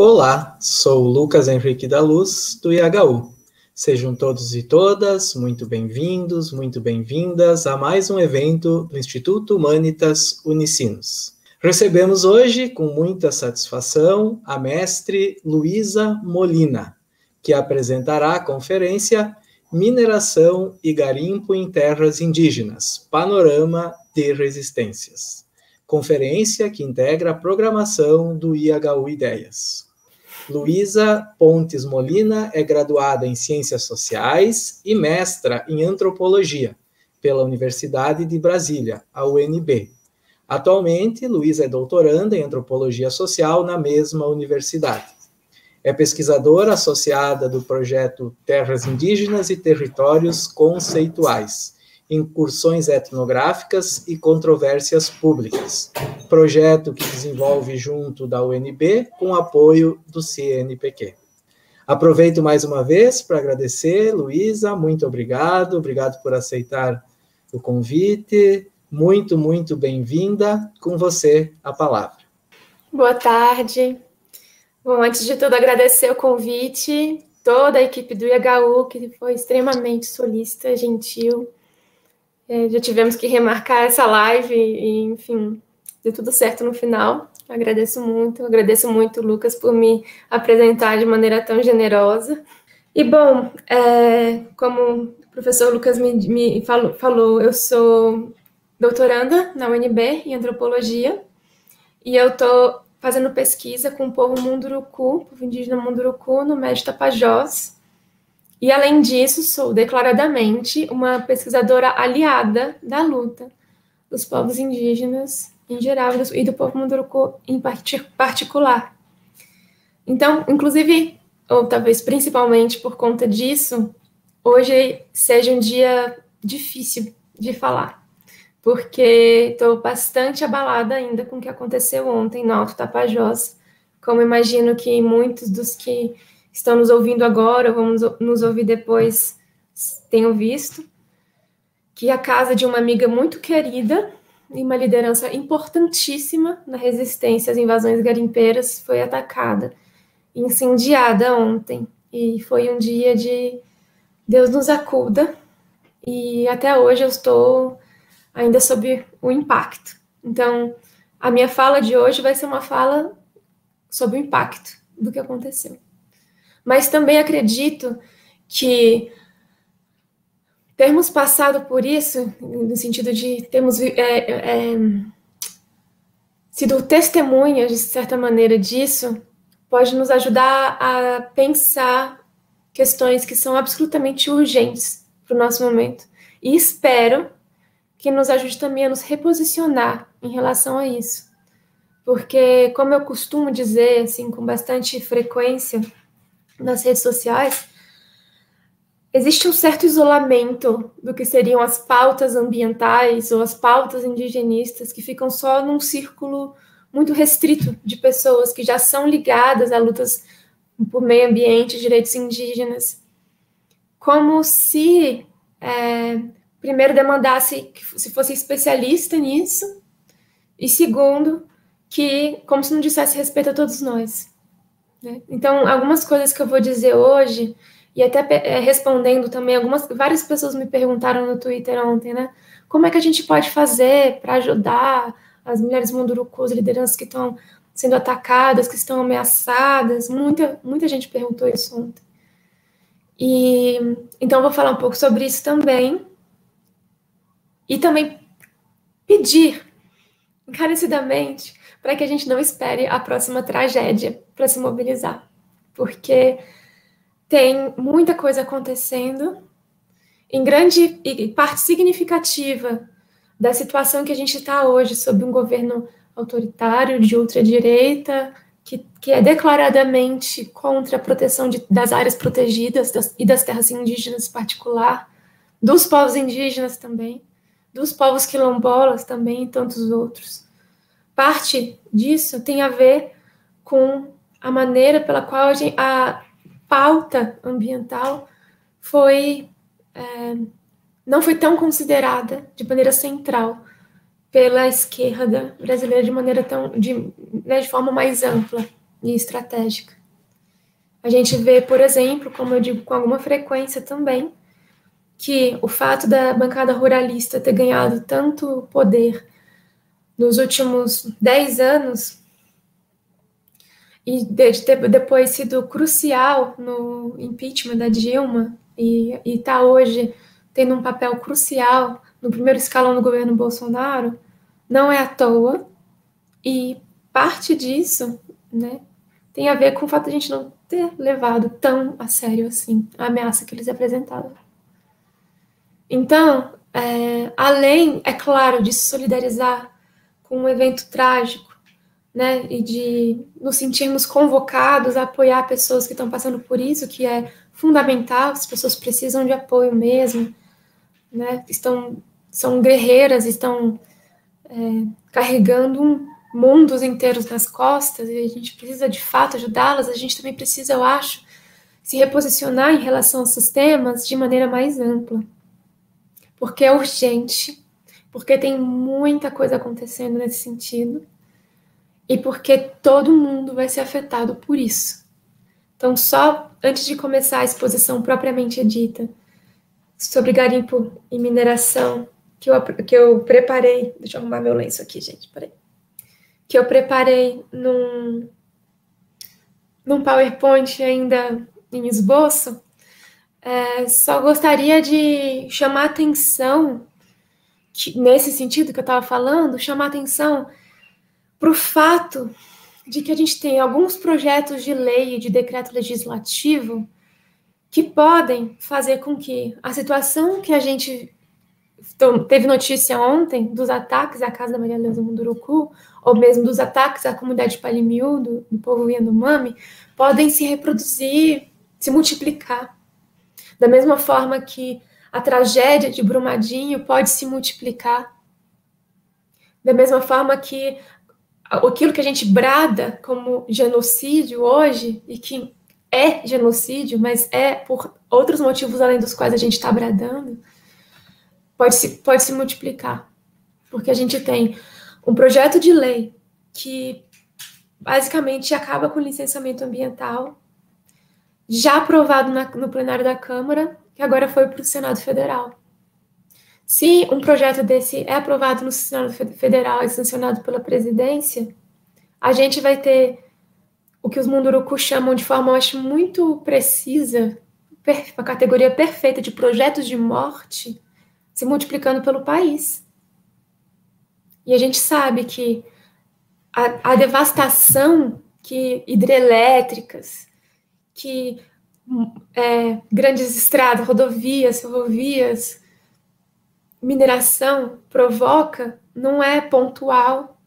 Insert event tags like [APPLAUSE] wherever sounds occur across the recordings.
Olá, sou Lucas Henrique da Luz, do IHU. Sejam todos e todas muito bem-vindos, muito bem-vindas a mais um evento do Instituto Humanitas Unicinos. Recebemos hoje, com muita satisfação, a mestre Luísa Molina, que apresentará a conferência Mineração e Garimpo em Terras Indígenas Panorama de Resistências. Conferência que integra a programação do IHU Ideias. Luísa Pontes Molina é graduada em Ciências Sociais e mestra em Antropologia pela Universidade de Brasília, a UNB. Atualmente, Luísa é doutoranda em Antropologia Social na mesma universidade. É pesquisadora associada do projeto Terras Indígenas e Territórios Conceituais, Incursões Etnográficas e Controvérsias Públicas, projeto que desenvolve junto da UNB com apoio do CNPq. Aproveito mais uma vez para agradecer, Luísa, muito obrigado, obrigado por aceitar o convite, muito, muito bem-vinda, com você a palavra. Boa tarde. Bom, antes de tudo, agradecer o convite, toda a equipe do IHU, que foi extremamente solícita, gentil, é, já tivemos que remarcar essa live e, enfim, deu tudo certo no final. Agradeço muito, agradeço muito, Lucas, por me apresentar de maneira tão generosa. E, bom, é, como o professor Lucas me, me falou, falou, eu sou doutoranda na UNB em antropologia e eu estou fazendo pesquisa com o povo Munduruku, povo indígena Munduruku, no Médio Tapajós, e, além disso, sou declaradamente uma pesquisadora aliada da luta dos povos indígenas em geral e do povo Munduruku em particular. Então, inclusive, ou talvez principalmente por conta disso, hoje seja um dia difícil de falar, porque estou bastante abalada ainda com o que aconteceu ontem no Alto Tapajós, como imagino que muitos dos que estão nos ouvindo agora, vamos nos ouvir depois, tenham visto, que a casa de uma amiga muito querida e uma liderança importantíssima na resistência às invasões garimpeiras foi atacada, incendiada ontem. E foi um dia de Deus nos acuda, e até hoje eu estou ainda sob o impacto. Então, a minha fala de hoje vai ser uma fala sobre o impacto do que aconteceu. Mas também acredito que termos passado por isso, no sentido de termos é, é, sido testemunhas, de certa maneira, disso, pode nos ajudar a pensar questões que são absolutamente urgentes para o nosso momento. E espero que nos ajude também a nos reposicionar em relação a isso. Porque, como eu costumo dizer, assim, com bastante frequência, nas redes sociais, existe um certo isolamento do que seriam as pautas ambientais ou as pautas indigenistas que ficam só num círculo muito restrito de pessoas que já são ligadas a lutas por meio ambiente, direitos indígenas, como se é, primeiro demandasse que se fosse especialista nisso e segundo que como se não dissesse respeito a todos nós. Né? Então, algumas coisas que eu vou dizer hoje, e até é, respondendo também, algumas, várias pessoas me perguntaram no Twitter ontem, né? Como é que a gente pode fazer para ajudar as mulheres mundurucus, lideranças que estão sendo atacadas, que estão ameaçadas? Muita, muita gente perguntou isso ontem. E então vou falar um pouco sobre isso também. E também pedir encarecidamente para que a gente não espere a próxima tragédia para se mobilizar, porque tem muita coisa acontecendo em grande e parte significativa da situação que a gente está hoje sob um governo autoritário de ultradireita que, que é declaradamente contra a proteção de, das áreas protegidas das, e das terras indígenas em particular, dos povos indígenas também, dos povos quilombolas também e tantos outros. Parte disso tem a ver com a maneira pela qual a, gente, a pauta ambiental foi é, não foi tão considerada de maneira central pela esquerda brasileira de maneira tão de, né, de forma mais ampla e estratégica. A gente vê, por exemplo, como eu digo com alguma frequência também, que o fato da bancada ruralista ter ganhado tanto poder nos últimos dez anos e de ter depois sido crucial no impeachment da Dilma e está hoje tendo um papel crucial no primeiro escalão do governo Bolsonaro, não é à toa e parte disso, né, tem a ver com o fato de a gente não ter levado tão a sério assim a ameaça que eles apresentaram. Então, é, além, é claro, de se solidarizar com um evento trágico, né, e de nos sentirmos convocados a apoiar pessoas que estão passando por isso, que é fundamental, as pessoas precisam de apoio mesmo, né, estão, são guerreiras, estão é, carregando mundos inteiros nas costas, e a gente precisa de fato ajudá-las, a gente também precisa, eu acho, se reposicionar em relação aos sistemas de maneira mais ampla porque é urgente, porque tem muita coisa acontecendo nesse sentido e porque todo mundo vai ser afetado por isso. Então, só antes de começar a exposição propriamente dita sobre garimpo e mineração, que eu, que eu preparei, deixa eu arrumar meu lenço aqui, gente, peraí, que eu preparei num, num PowerPoint ainda em esboço, é, só gostaria de chamar atenção, nesse sentido que eu estava falando, chamar atenção para o fato de que a gente tem alguns projetos de lei e de decreto legislativo que podem fazer com que a situação que a gente teve notícia ontem dos ataques à casa da Maria Leusa Munduruku, ou mesmo dos ataques à comunidade Palimiú, do, do povo Yanomami, podem se reproduzir, se multiplicar. Da mesma forma que a tragédia de Brumadinho pode se multiplicar. Da mesma forma que aquilo que a gente brada como genocídio hoje, e que é genocídio, mas é por outros motivos além dos quais a gente está bradando, pode se, pode se multiplicar. Porque a gente tem um projeto de lei que basicamente acaba com o licenciamento ambiental, já aprovado na, no plenário da Câmara, que agora foi para o Senado Federal. Se um projeto desse é aprovado no Senado Federal e sancionado pela presidência, a gente vai ter o que os mundurucus chamam de forma, eu acho, muito precisa, uma categoria perfeita de projetos de morte se multiplicando pelo país. E a gente sabe que a, a devastação que hidrelétricas, que é, grandes estradas, rodovias, ferrovias, mineração provoca não é pontual,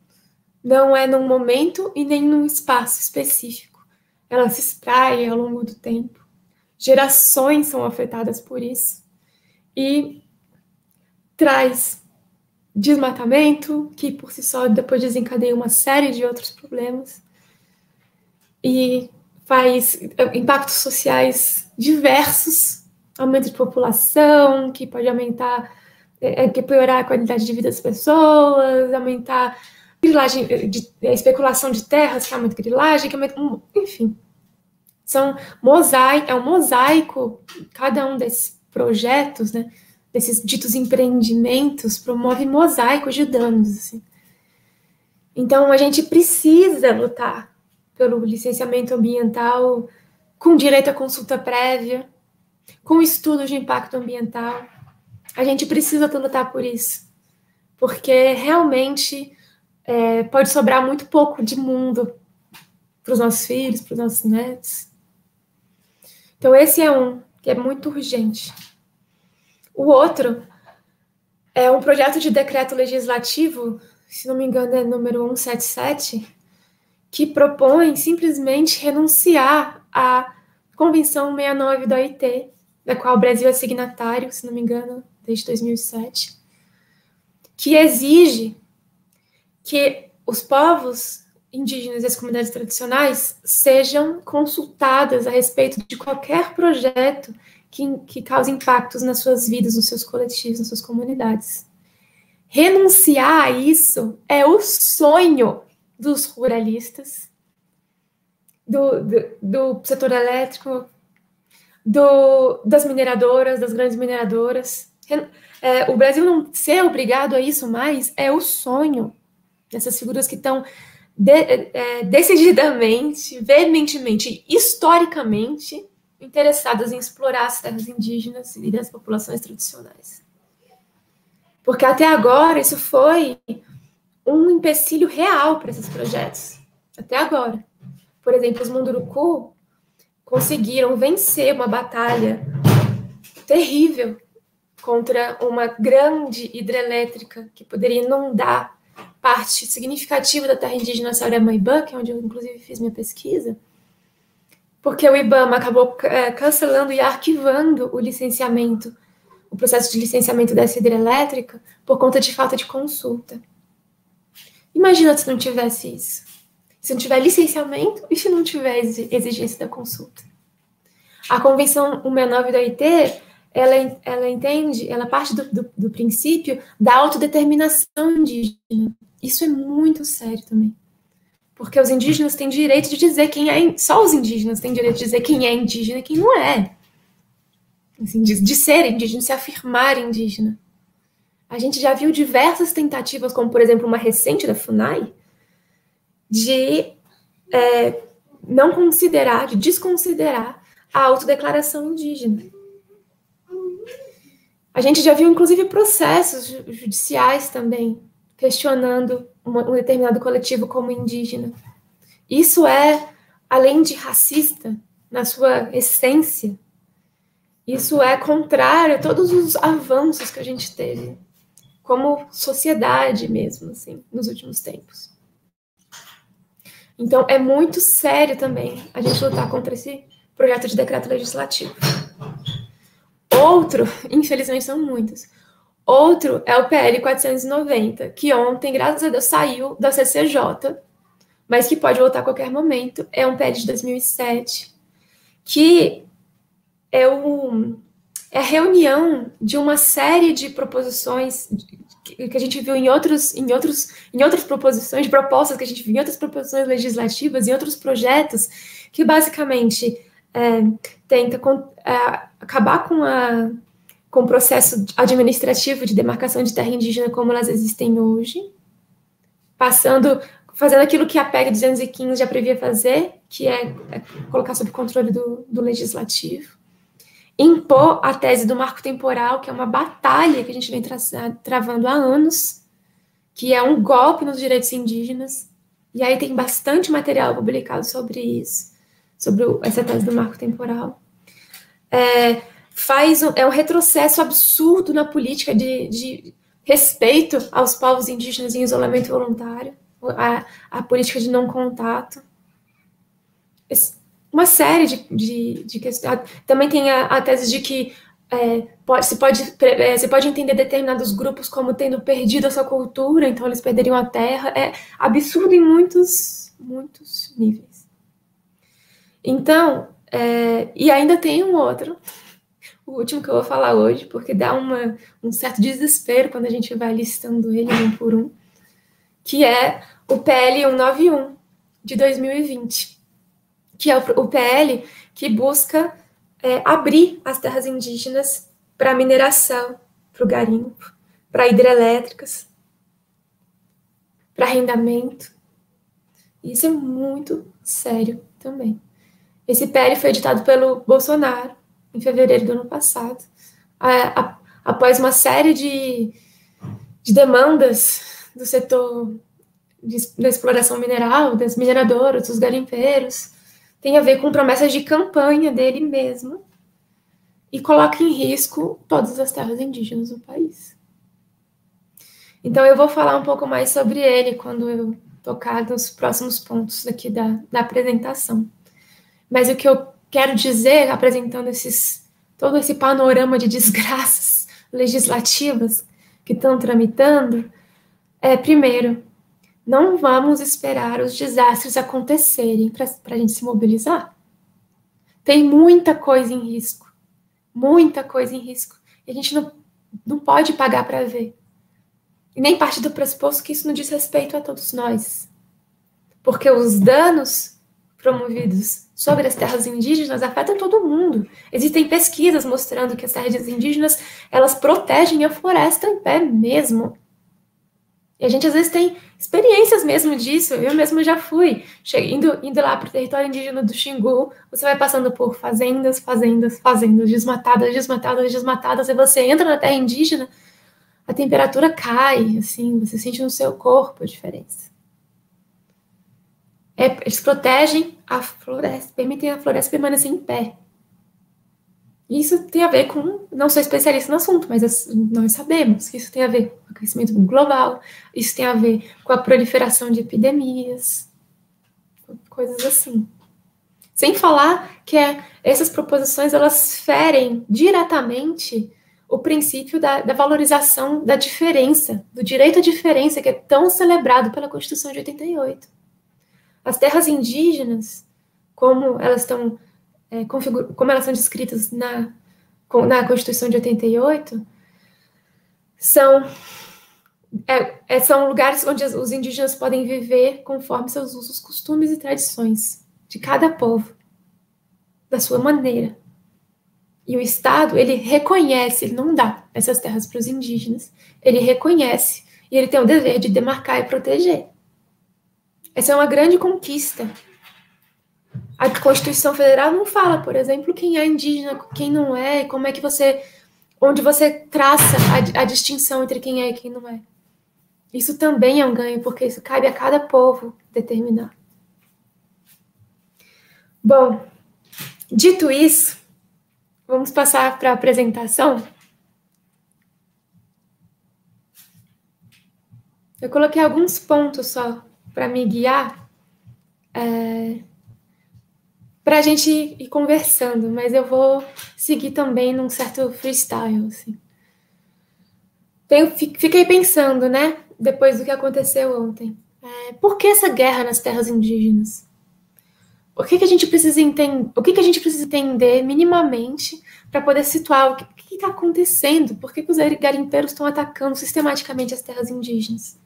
não é num momento e nem num espaço específico. Ela se espraia ao longo do tempo. Gerações são afetadas por isso. E traz desmatamento, que por si só depois desencadeia uma série de outros problemas. E faz eh, impactos sociais diversos, aumento de população, que pode aumentar, é, que piorar a qualidade de vida das pessoas, aumentar grilagem, de, especulação de terras, que aumenta grilagem, que aumenta, enfim. São mosaico, é um mosaico, cada um desses projetos, né, desses ditos empreendimentos, promove mosaicos de danos. Assim. Então, a gente precisa lutar pelo licenciamento ambiental com direito à consulta prévia, com estudos de impacto ambiental. A gente precisa lutar por isso, porque realmente é, pode sobrar muito pouco de mundo para os nossos filhos, para os nossos netos. Então, esse é um que é muito urgente. O outro é um projeto de decreto legislativo, se não me engano, é número 177, que propõe simplesmente renunciar à Convenção 69 da OIT, da qual o Brasil é signatário, se não me engano, desde 2007, que exige que os povos indígenas e as comunidades tradicionais sejam consultadas a respeito de qualquer projeto que, que cause impactos nas suas vidas, nos seus coletivos, nas suas comunidades. Renunciar a isso é o sonho dos ruralistas, do, do, do setor elétrico, do, das mineradoras, das grandes mineradoras. É, o Brasil não ser obrigado a isso mais é o sonho dessas figuras que estão de, é, decididamente, veementemente, historicamente interessadas em explorar as terras indígenas e das populações tradicionais. Porque até agora isso foi um empecilho real para esses projetos. Até agora. Por exemplo, os Munduruku conseguiram vencer uma batalha terrível contra uma grande hidrelétrica que poderia inundar parte significativa da terra indígena Saurema-Ibã, que é onde eu inclusive fiz minha pesquisa, porque o IBAMA acabou é, cancelando e arquivando o licenciamento, o processo de licenciamento dessa hidrelétrica por conta de falta de consulta. Imagina se não tivesse isso. Se não tiver licenciamento e se não tiver exigência da consulta. A Convenção 169 da OIT, ela, ela entende, ela parte do, do, do princípio da autodeterminação indígena. Isso é muito sério também. Porque os indígenas têm direito de dizer quem é. Só os indígenas têm direito de dizer quem é indígena e quem não é. Assim, de, de ser indígena, de se afirmar indígena. A gente já viu diversas tentativas, como por exemplo uma recente da FUNAI, de é, não considerar, de desconsiderar a autodeclaração indígena. A gente já viu, inclusive, processos judiciais também questionando um determinado coletivo como indígena. Isso é, além de racista, na sua essência, isso é contrário a todos os avanços que a gente teve como sociedade mesmo, assim, nos últimos tempos. Então, é muito sério também a gente lutar contra esse projeto de decreto legislativo. Outro, [LAUGHS] infelizmente são muitos, Outro é o PL 490, que ontem, graças a Deus, saiu da CCJ, mas que pode voltar a qualquer momento. É um PL de 2007, que é, um, é a reunião de uma série de proposições que a gente viu em outros, em outros, em outras proposições, propostas que a gente viu em outras proposições legislativas, em outros projetos, que basicamente é, tenta é, acabar com a com o processo administrativo de demarcação de terra indígena como elas existem hoje, passando, fazendo aquilo que a PEG 215 já previa fazer, que é, é colocar sob controle do, do legislativo, impor a tese do marco temporal, que é uma batalha que a gente vem tra travando há anos, que é um golpe nos direitos indígenas, e aí tem bastante material publicado sobre isso, sobre essa tese do marco temporal. É, faz um, é um retrocesso absurdo na política de, de respeito aos povos indígenas em isolamento voluntário, a, a política de não contato. Uma série de, de, de questões. Também tem a, a tese de que é, pode, se, pode, é, se pode entender determinados grupos como tendo perdido a sua cultura, então eles perderiam a terra. É absurdo em muitos, muitos níveis. Então, é, e ainda tem um outro, o último que eu vou falar hoje, porque dá uma, um certo desespero quando a gente vai listando ele um por um, que é o PL 191 de 2020, que é o, PL que busca é, abrir as terras indígenas para mineração, para o garimpo, para hidrelétricas, para arrendamento. Isso é muito sério também. Esse PL foi editado pelo Bolsonaro em fevereiro do ano passado, a, a, após uma série de, de demandas do setor de, da exploração mineral, das mineradoras, dos garimpeiros, tem a ver com promessas de campanha dele mesmo e coloca em risco todas as terras indígenas do país. Então eu vou falar um pouco mais sobre ele quando eu tocar nos próximos pontos aqui da, da apresentação. Mas o que eu quero dizer, apresentando esses, todo esse panorama de desgraças [LAUGHS] legislativas que estão tramitando, é, primeiro, não vamos esperar os desastres acontecerem para a gente se mobilizar. Tem muita coisa em risco. Muita coisa em risco. E a gente não, não pode pagar para ver. E nem parte do pressuposto que isso não diz respeito a todos nós. Porque os danos promovidos sobre as terras indígenas afetam todo mundo. Existem pesquisas mostrando que as terras indígenas, elas protegem a floresta em pé mesmo. E a gente às vezes tem experiências mesmo disso. Eu mesmo já fui. Indo, indo lá para o território indígena do Xingu, você vai passando por fazendas, fazendas, fazendas, desmatadas, desmatadas, desmatadas, e você entra na terra indígena, a temperatura cai, assim, você sente no seu corpo a diferença. É, eles protegem a floresta, permitem a floresta permanecer em pé. Isso tem a ver com, não sou especialista no assunto, mas nós sabemos que isso tem a ver com o aquecimento global, isso tem a ver com a proliferação de epidemias, coisas assim. Sem falar que é, essas proposições elas ferem diretamente o princípio da, da, valorização da diferença, do direito à diferença que é tão celebrado pela Constituição de 88. As terras indígenas, como elas estão é, como elas são descritas na, na Constituição de 88, são, é, é, são lugares onde os indígenas podem viver conforme seus usos, costumes e tradições de cada povo, da sua maneira. E o Estado, ele reconhece, ele não dá essas terras para os indígenas, ele reconhece e ele tem o dever de demarcar e proteger. Essa é uma grande conquista a Constituição Federal não fala, por exemplo, quem é indígena, quem não é, como é que você. onde você traça a, a distinção entre quem é e quem não é. Isso também é um ganho, porque isso cabe a cada povo determinar. Bom, dito isso, vamos passar para a apresentação. Eu coloquei alguns pontos só para me guiar. É, para a gente ir conversando, mas eu vou seguir também num certo freestyle, assim. Tenho, fiquei pensando, né, depois do que aconteceu ontem, é, por que essa guerra nas terras indígenas? O que, que a gente precisa entender? O que, que a gente precisa entender minimamente para poder situar o que está acontecendo? Por que, que os garimpeiros estão atacando sistematicamente as terras indígenas?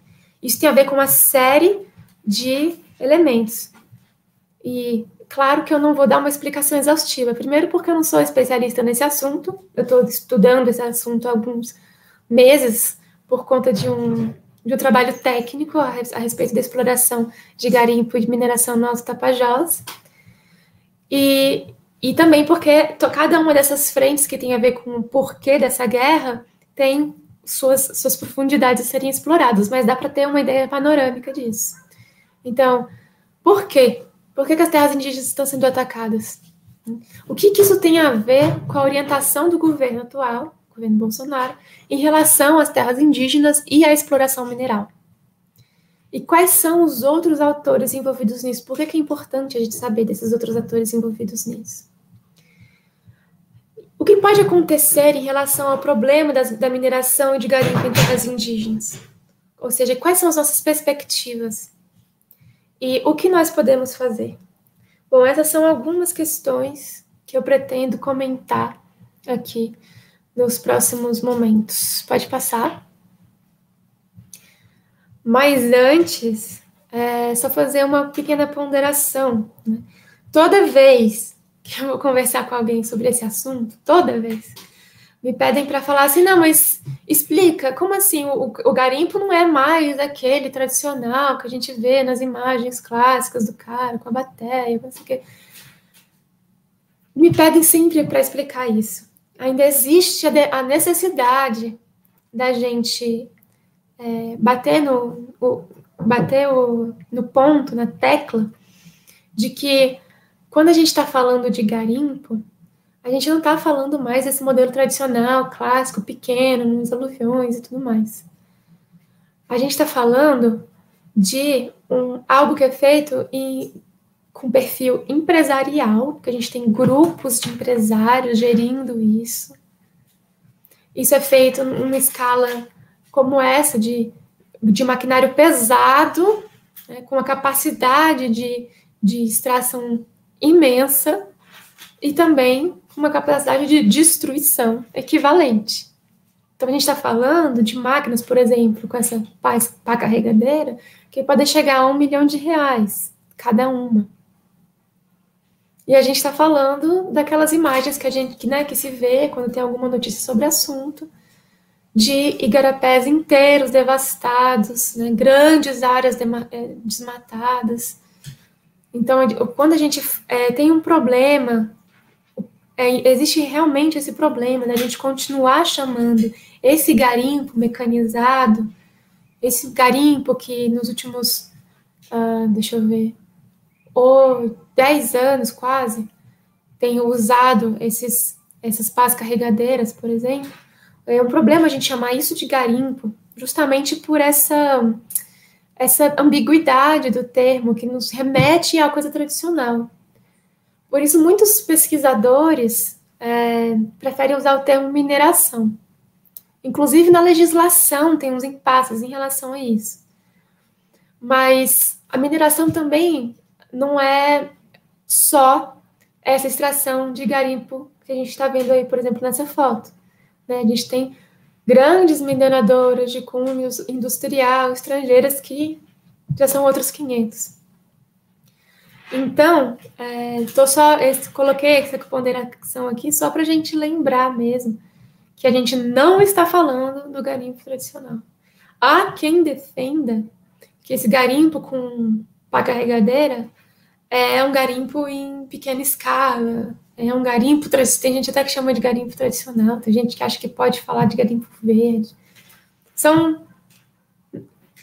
Isso tem a ver com uma série de elementos. E claro que eu não vou dar uma explicação exaustiva. Primeiro, porque eu não sou especialista nesse assunto, eu estou estudando esse assunto há alguns meses por conta de um, de um trabalho técnico a, a respeito da exploração de garimpo e mineração no Alto Tapajós. E, e também porque cada uma dessas frentes que tem a ver com o porquê dessa guerra tem suas, suas profundidades serem exploradas, mas dá para ter uma ideia panorâmica disso. Então, por quê? Por que, que as terras indígenas estão sendo atacadas? O que, que isso tem a ver com a orientação do governo atual, governo Bolsonaro, em relação às terras indígenas e à exploração mineral? E quais são os outros autores envolvidos nisso? Por que, que é importante a gente saber desses outros atores envolvidos nisso? O que pode acontecer em relação ao problema das, da mineração e de garimpo em terras indígenas? Ou seja, quais são as nossas perspectivas? E o que nós podemos fazer? Bom, essas são algumas questões que eu pretendo comentar aqui nos próximos momentos. Pode passar. Mas antes, é só fazer uma pequena ponderação. Né? Toda vez que eu vou conversar com alguém sobre esse assunto, toda vez, me pedem para falar assim, não, mas explica, como assim o, o, garimpo não é mais aquele tradicional que a gente vê nas imagens clássicas do cara com a bateria, não sei o quê. Me, pedem sempre para explicar isso. Ainda existe a, necessidade da gente é, bater, no, o, bater o, no ponto, na tecla, de que quando a gente está falando de garimpo, a gente não está falando mais desse modelo tradicional, clássico, pequeno, nos aluviões e tudo mais. A gente está falando de um, algo que é feito em, com perfil empresarial, que a gente tem grupos de empresários gerindo isso. Isso é feito numa escala como essa, de, de maquinário pesado, né, com uma capacidade de, de extração imensa e também uma capacidade de destruição equivalente. Então, a gente está falando de máquinas, por exemplo, com essa pá, pá carregadeira, que podem chegar a um milhão de reais cada uma. E a gente está falando daquelas imagens que a gente que, né, que se vê quando tem alguma notícia sobre assunto, de igarapés inteiros devastados, né, grandes áreas é, desmatadas. Então, quando a gente é, tem um problema, é, existe realmente esse problema da né, gente continuar chamando esse garimpo mecanizado, esse garimpo que nos últimos, uh, deixa eu ver, ou 10 anos quase, tem usado esses, essas pás carregadeiras, por exemplo, é um problema a gente chamar isso de garimpo, justamente por essa, essa ambiguidade do termo que nos remete à coisa tradicional. Por isso, muitos pesquisadores é, preferem usar o termo mineração. Inclusive, na legislação tem uns impasses em relação a isso. Mas a mineração também não é só essa extração de garimpo que a gente está vendo aí, por exemplo, nessa foto. Né? A gente tem grandes mineradoras de cunho industrial estrangeiras que já são outros 500. Então, é, tô só, coloquei essa ponderação aqui só para a gente lembrar mesmo que a gente não está falando do garimpo tradicional. Há quem defenda que esse garimpo com pá carregadeira é um garimpo em pequena escala, é um garimpo, tem gente até que chama de garimpo tradicional, tem gente que acha que pode falar de garimpo verde. São,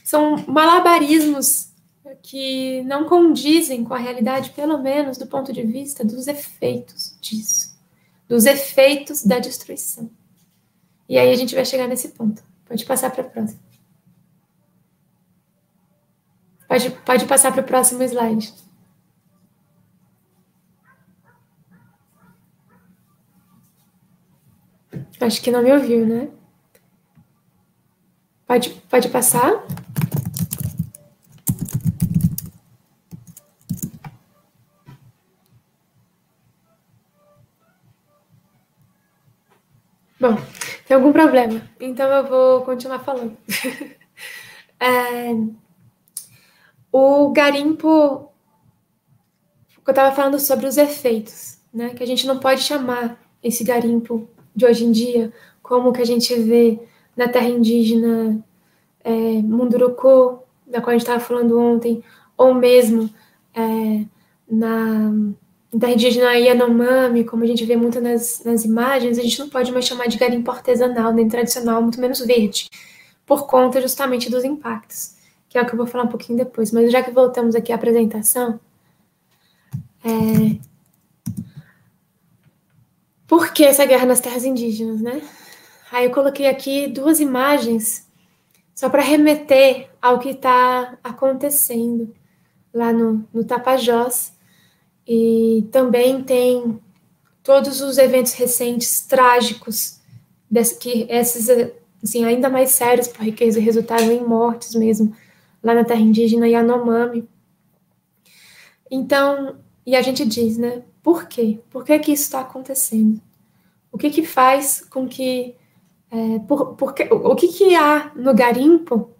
são malabarismos que não condizem com a realidade, pelo menos do ponto de vista dos efeitos disso, dos efeitos da destruição. E aí a gente vai chegar nesse ponto. Pode passar para a próxima. Pode, pode passar para o próximo slide. Acho que não me ouviu, né? Pode, pode passar? Bom, tem algum problema, então eu vou continuar falando. [LAUGHS] é, o garimpo, eu estava falando sobre os efeitos, né? Que a gente não pode chamar esse garimpo de hoje em dia, como que a gente vê na terra indígena é, Munduruku, da qual a gente estava falando ontem, ou mesmo é, na terra indígena Yanomami, como a gente vê muito nas, nas imagens, a gente não pode mais chamar de garimpo artesanal, nem tradicional, muito menos verde, por conta justamente dos impactos, que é o que eu vou falar um pouquinho depois. Mas já que voltamos aqui à apresentação, é, por que essa guerra nas terras indígenas, né? Aí eu coloquei aqui duas imagens só para remeter ao que está acontecendo lá no, no Tapajós. E também tem todos os eventos recentes trágicos, que esses, assim, ainda mais sérios, porque eles resultaram em mortes mesmo, lá na terra indígena Yanomami. Então, e a gente diz, né? Por quê? Por que, que isso está acontecendo? O que, que faz com que. É, por, por que, o que, que há no garimpo?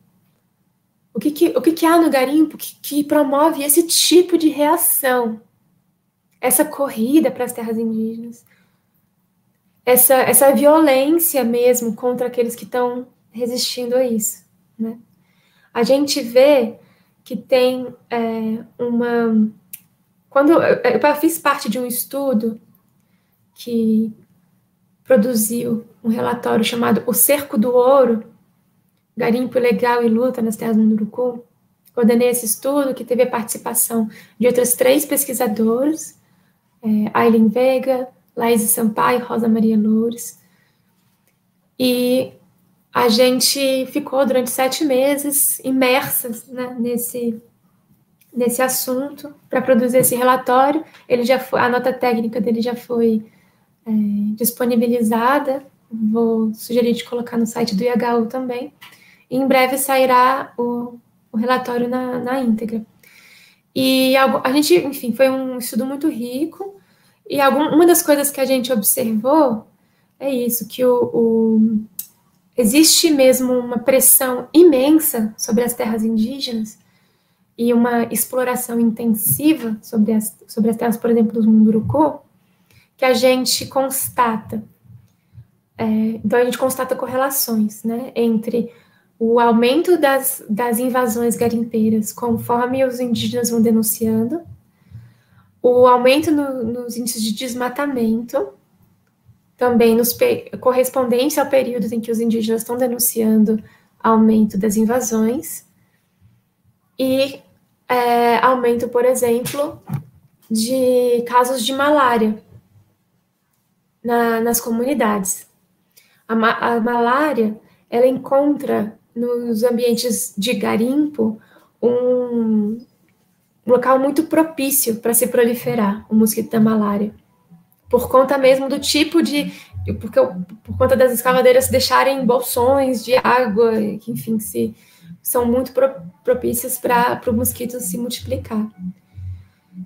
O que, que, o que, que há no garimpo que, que promove esse tipo de reação? Essa corrida para as terras indígenas? Essa, essa violência mesmo contra aqueles que estão resistindo a isso. Né? A gente vê que tem é, uma quando eu, eu fiz parte de um estudo que produziu um relatório chamado O Cerco do Ouro, Garimpo Ilegal e Luta nas Terras do Murucu. Coordenei esse estudo, que teve a participação de outras três pesquisadoras, é, Aileen Veiga, Laís Sampaio Rosa Maria Loures. E a gente ficou durante sete meses imersas né, nesse, nesse assunto para produzir esse relatório. Ele já foi, a nota técnica dele já foi é, disponibilizada. Vou sugerir de colocar no site do IHU também. E em breve sairá o, o relatório na, na íntegra. E a gente, enfim, foi um estudo muito rico. E algum, uma das coisas que a gente observou é isso, que o, o, existe mesmo uma pressão imensa sobre as terras indígenas e uma exploração intensiva sobre as, sobre as terras, por exemplo, dos Munduruku, que a gente constata. É, então, a gente constata correlações né, entre o aumento das, das invasões garimpeiras conforme os indígenas vão denunciando, o aumento no, nos índices de desmatamento, também nos correspondente ao período em que os indígenas estão denunciando aumento das invasões, e é, aumento, por exemplo, de casos de malária na, nas comunidades. A, ma a malária, ela encontra nos ambientes de garimpo um local muito propício para se proliferar o mosquito da malária, por conta mesmo do tipo de porque por conta das escavadeiras deixarem bolsões de água, que enfim se são muito pro, propícias para o mosquito se multiplicar.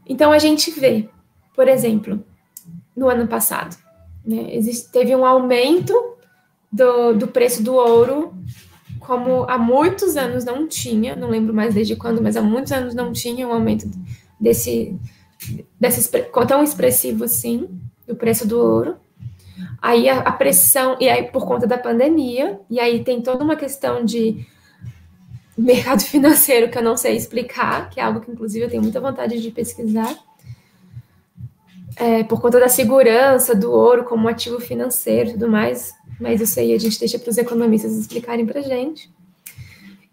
Então a gente vê, por exemplo, no ano passado, né, existe, teve um aumento do, do preço do ouro como há muitos anos não tinha, não lembro mais desde quando, mas há muitos anos não tinha um aumento desse, desse tão expressivo assim, do preço do ouro. Aí a, a, pressão, e aí por conta da pandemia, e aí tem toda uma questão de mercado [LAUGHS] financeiro que eu não sei explicar, que é algo que inclusive eu tenho muita vontade de pesquisar. É, por conta da segurança do ouro como ativo financeiro e tudo mais, mas isso aí a gente deixa para os economistas explicarem para a gente.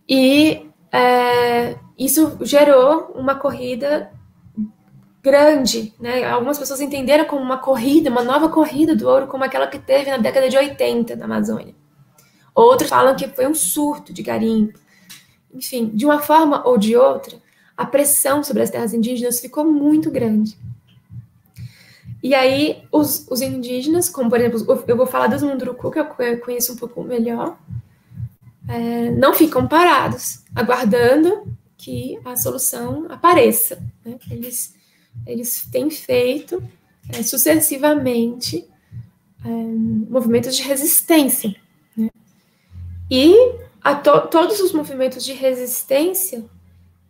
E é, isso gerou uma corrida grande, né? Algumas pessoas entenderam como uma corrida, uma nova corrida do ouro, como aquela que teve na década de 80 na Amazônia. Outros falam que foi um surto de garimpo. Enfim, de uma forma ou de outra, a pressão sobre as terras indígenas ficou muito grande. E aí, os, os indígenas, como por exemplo, eu vou falar dos Munduruku, que eu conheço um pouco melhor, é, não ficam parados, aguardando que a solução apareça. Né? Eles, eles têm feito é, sucessivamente é, movimentos de resistência. Né? E to todos os movimentos de resistência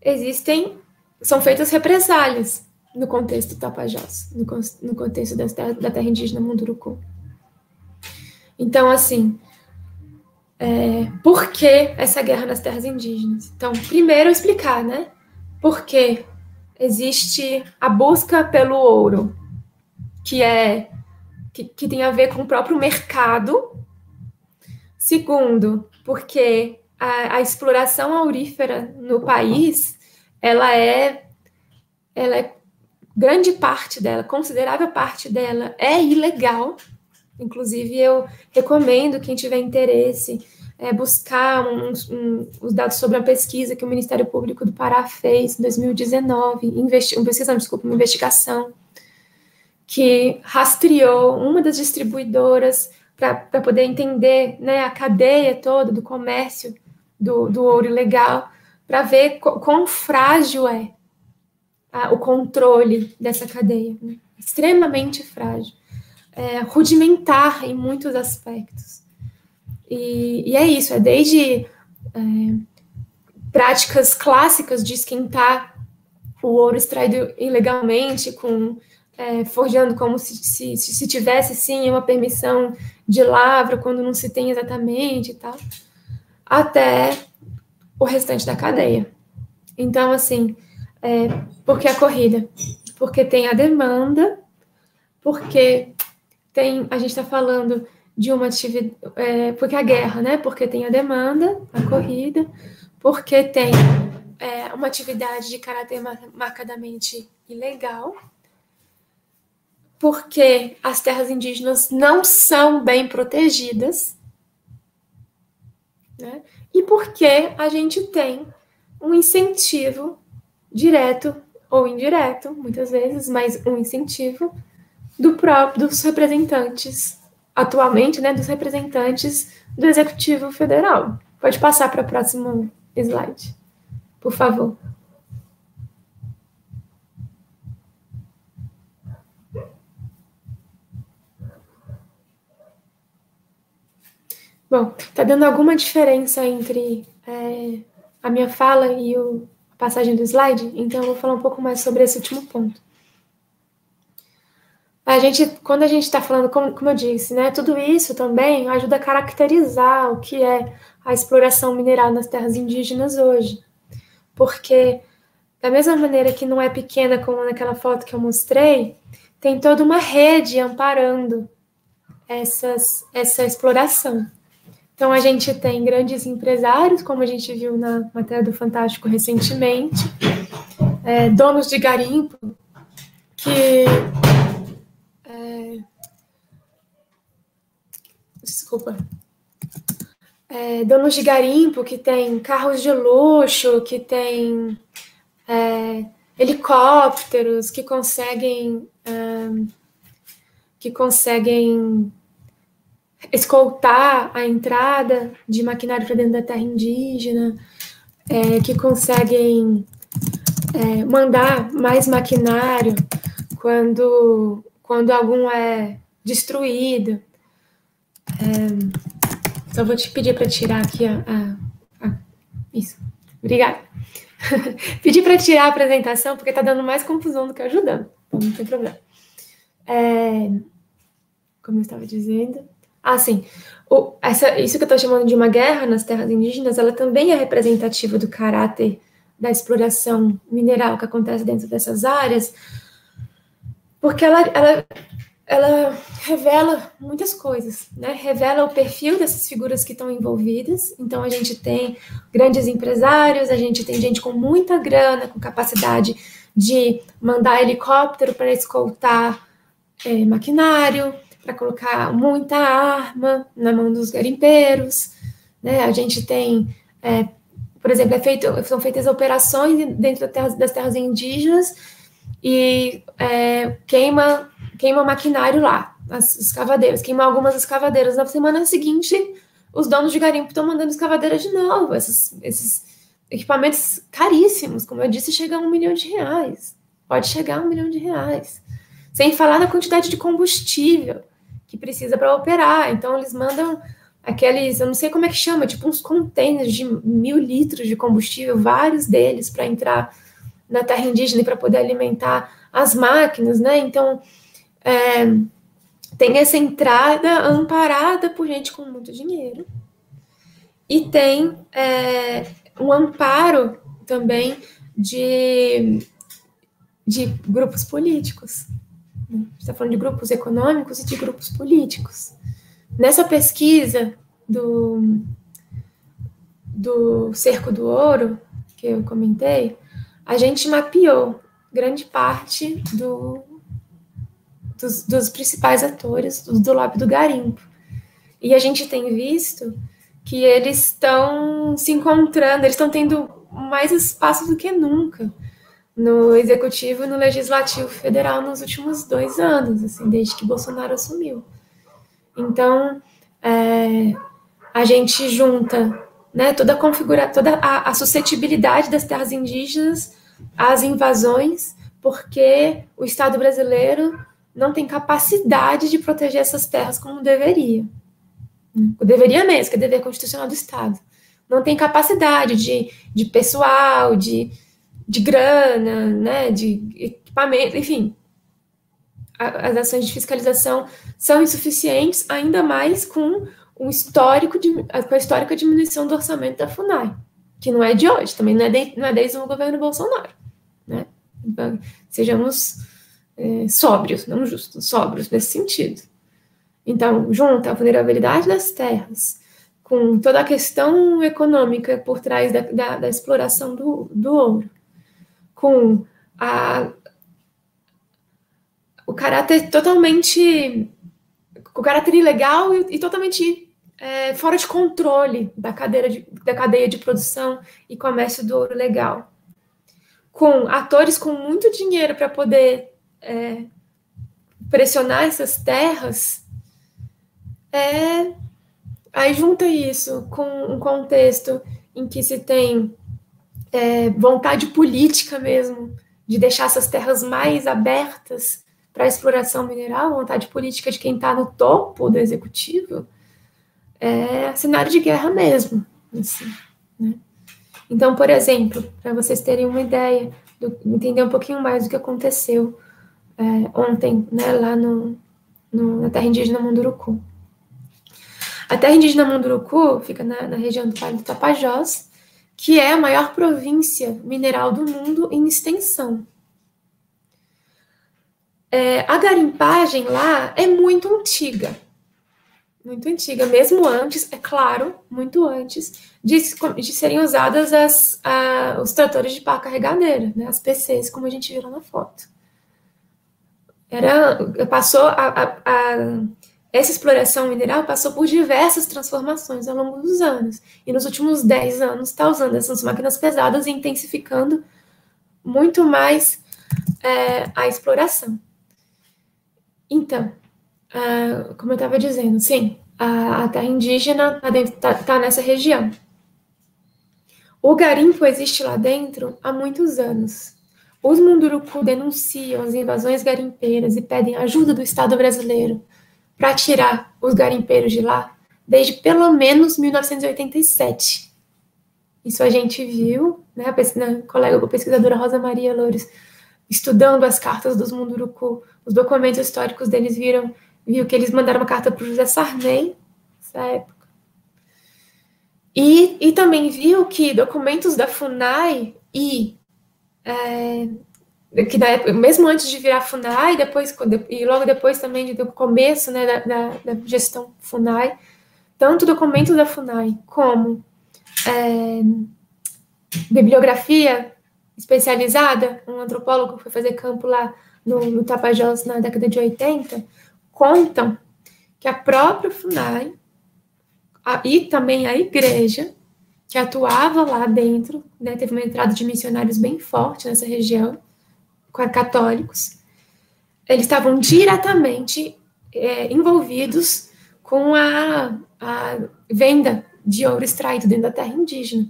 existem, são feitas represálias no contexto Tapajós, no, no contexto das terra, da terra indígena Munduruku. Então, assim, é, por que essa guerra nas terras indígenas? Então, primeiro explicar, né? Por que existe a busca pelo ouro, que é que, que tem a ver com o próprio mercado. Segundo, porque a, a exploração aurífera no país ela é ela é grande parte dela, considerável parte dela, é ilegal. Inclusive, eu recomendo quem tiver interesse é, buscar um, um, os dados sobre uma pesquisa que o Ministério Público do Pará fez em 2019, investi uma pesquisa, desculpa, uma investigação, que rastreou uma das distribuidoras para poder entender né, a cadeia toda do comércio do, do ouro ilegal, para ver quão frágil é a, o controle dessa cadeia. Né? Extremamente frágil. É, rudimentar em muitos aspectos. E, e é isso, é desde é, práticas clássicas de esquentar o ouro extraído ilegalmente, com é, forjando como se, se, se, tivesse sim uma permissão de lavra, quando não se tem exatamente e tal, até o restante da cadeia. Então, assim, é, porque a corrida? Porque tem a demanda, porque tem, a gente está falando de uma atividade, é, porque a guerra, né? Porque tem a demanda, a corrida, porque tem é, uma atividade de caráter marcadamente ilegal, porque as terras indígenas não são bem protegidas, né? E porque a gente tem um incentivo direto ou indireto, muitas vezes, mas um incentivo do próprio dos representantes atualmente, né, dos representantes do Executivo Federal. Pode passar para o próximo slide, por favor. Bom, tá dando alguma diferença entre é, a minha fala e o, passagem do slide? Então eu vou falar um pouco mais sobre esse último ponto. A gente, quando a gente está falando, como, como eu disse, né, tudo isso também ajuda a caracterizar o que é a exploração mineral nas terras indígenas hoje. Porque, da mesma maneira que não é pequena como naquela foto que eu mostrei, tem toda uma rede amparando essas, essa exploração. Então, a gente tem grandes empresários, como a gente viu na matéria do Fantástico recentemente, é, donos de garimpo, que desculpa. É, donos de garimpo que tem carros de luxo, que tem é, helicópteros, que conseguem é, que conseguem escoltar a entrada de maquinário para dentro da terra indígena, é, que conseguem é, mandar mais maquinário quando, quando algum é destruído. É, só vou te pedir para tirar aqui a, a, a Isso. Obrigada. [LAUGHS] Pedir para tirar a apresentação, porque está dando mais confusão do que ajudando. Então, não tem problema. É, como eu estava dizendo. Ah, sim. O, essa, isso que eu estou chamando de uma guerra nas terras indígenas, ela também é representativa do caráter da exploração mineral que acontece dentro dessas áreas, porque ela, ela ela revela muitas coisas, né? Revela o perfil dessas figuras que estão envolvidas. Então a gente tem grandes empresários, a gente tem gente com muita grana, com capacidade de mandar helicóptero para escoltar é, maquinário, para colocar muita arma na mão dos garimpeiros, né? A gente tem, é, por exemplo, é feito, são feitas operações dentro das terras indígenas e é, queima queima maquinário lá, as escavadeiras, queima algumas escavadeiras. Na semana seguinte, os donos de garimpo estão mandando escavadeiras de novo. Esses, esses equipamentos caríssimos, como eu disse, chegam a um milhão de reais. Pode chegar a um milhão de reais. Sem falar na quantidade de combustível que precisa para operar. Então, eles mandam aqueles, eu não sei como é que chama, tipo uns containers de mil litros de combustível, vários deles, para entrar na terra indígena e para poder alimentar as máquinas, né? Então, é, tem essa entrada amparada por gente com muito dinheiro e tem é, um amparo também de, de grupos políticos. Está falando de grupos econômicos e de grupos políticos. Nessa pesquisa do, do Cerco do Ouro, que eu comentei, a gente mapeou grande parte do, dos, dos principais atores do, do lobby do garimpo. E a gente tem visto que eles estão se encontrando, eles estão tendo mais espaço do que nunca no executivo e no legislativo federal nos últimos dois anos, assim, desde que Bolsonaro assumiu. Então, é, a gente junta né, toda a configura, toda a, a suscetibilidade das terras indígenas às invasões, porque o Estado brasileiro não tem capacidade de proteger essas terras como deveria. Deveria mesmo, que é dever constitucional do Estado. Não tem capacidade de, de pessoal, de, de grana, né, de equipamento, enfim. as ações de fiscalização são insuficientes, ainda mais com o histórico de, com a histórica diminuição do orçamento da FUNAI, que não é de hoje, também não é, de, não é desde o governo Bolsonaro. Né? Então, sejamos é, sóbrios, não justos, sóbrios nesse sentido. Então, junta a vulnerabilidade das terras com toda a questão econômica por trás da, da, da exploração do, do ouro, com a, o caráter totalmente. o caráter ilegal e, e totalmente é, fora de controle da, de, da cadeia de produção e comércio do ouro legal. Com atores com muito dinheiro para poder é, pressionar essas terras, é, aí junta isso com um contexto em que se tem é, vontade política mesmo de deixar essas terras mais abertas para a exploração mineral, vontade política de quem está no topo do executivo, é cenário de guerra mesmo. Assim, né? Então, por exemplo, para vocês terem uma ideia, do, entender um pouquinho mais do que aconteceu é, ontem, né, lá no, no, na terra indígena Munduruku. A terra indígena Munduruku fica na, na região do Vale do Tapajós, que é a maior província mineral do mundo em extensão. É, a garimpagem lá é muito antiga, muito antiga, mesmo antes, é claro, muito antes de, de serem usadas as, a, os tratores de pá carregadeira, né, as PCs, como a gente viu na foto. Era, passou a, a, a, essa exploração mineral passou por diversas transformações ao longo dos anos. E nos últimos 10 anos está usando essas máquinas pesadas e intensificando muito mais é, a exploração. Então, uh, como eu estava dizendo, sim, a, a terra indígena está tá, tá nessa região. O garimpo existe lá dentro há muitos anos. Os Munduruku denunciam as invasões garimpeiras e pedem ajuda do Estado brasileiro para tirar os garimpeiros de lá desde pelo menos 1987. Isso a gente viu, né, a, colega a pesquisadora Rosa Maria Loures, estudando as cartas dos Munduruku, os documentos históricos deles viram viu que eles mandaram uma carta para o José Sarney, nessa época. E, e também viu que documentos da FUNAI e é, que na época, mesmo antes de virar FUNAI, depois, e logo depois também do começo né, da, da, da gestão FUNAI, tanto documentos da FUNAI como é, bibliografia especializada, um antropólogo foi fazer campo lá no, no Tapajós na década de 80, contam que a própria FUNAI a, e também a igreja que atuava lá dentro, né, teve uma entrada de missionários bem forte nessa região, católicos, eles estavam diretamente é, envolvidos com a, a, venda de ouro extraído dentro da terra indígena.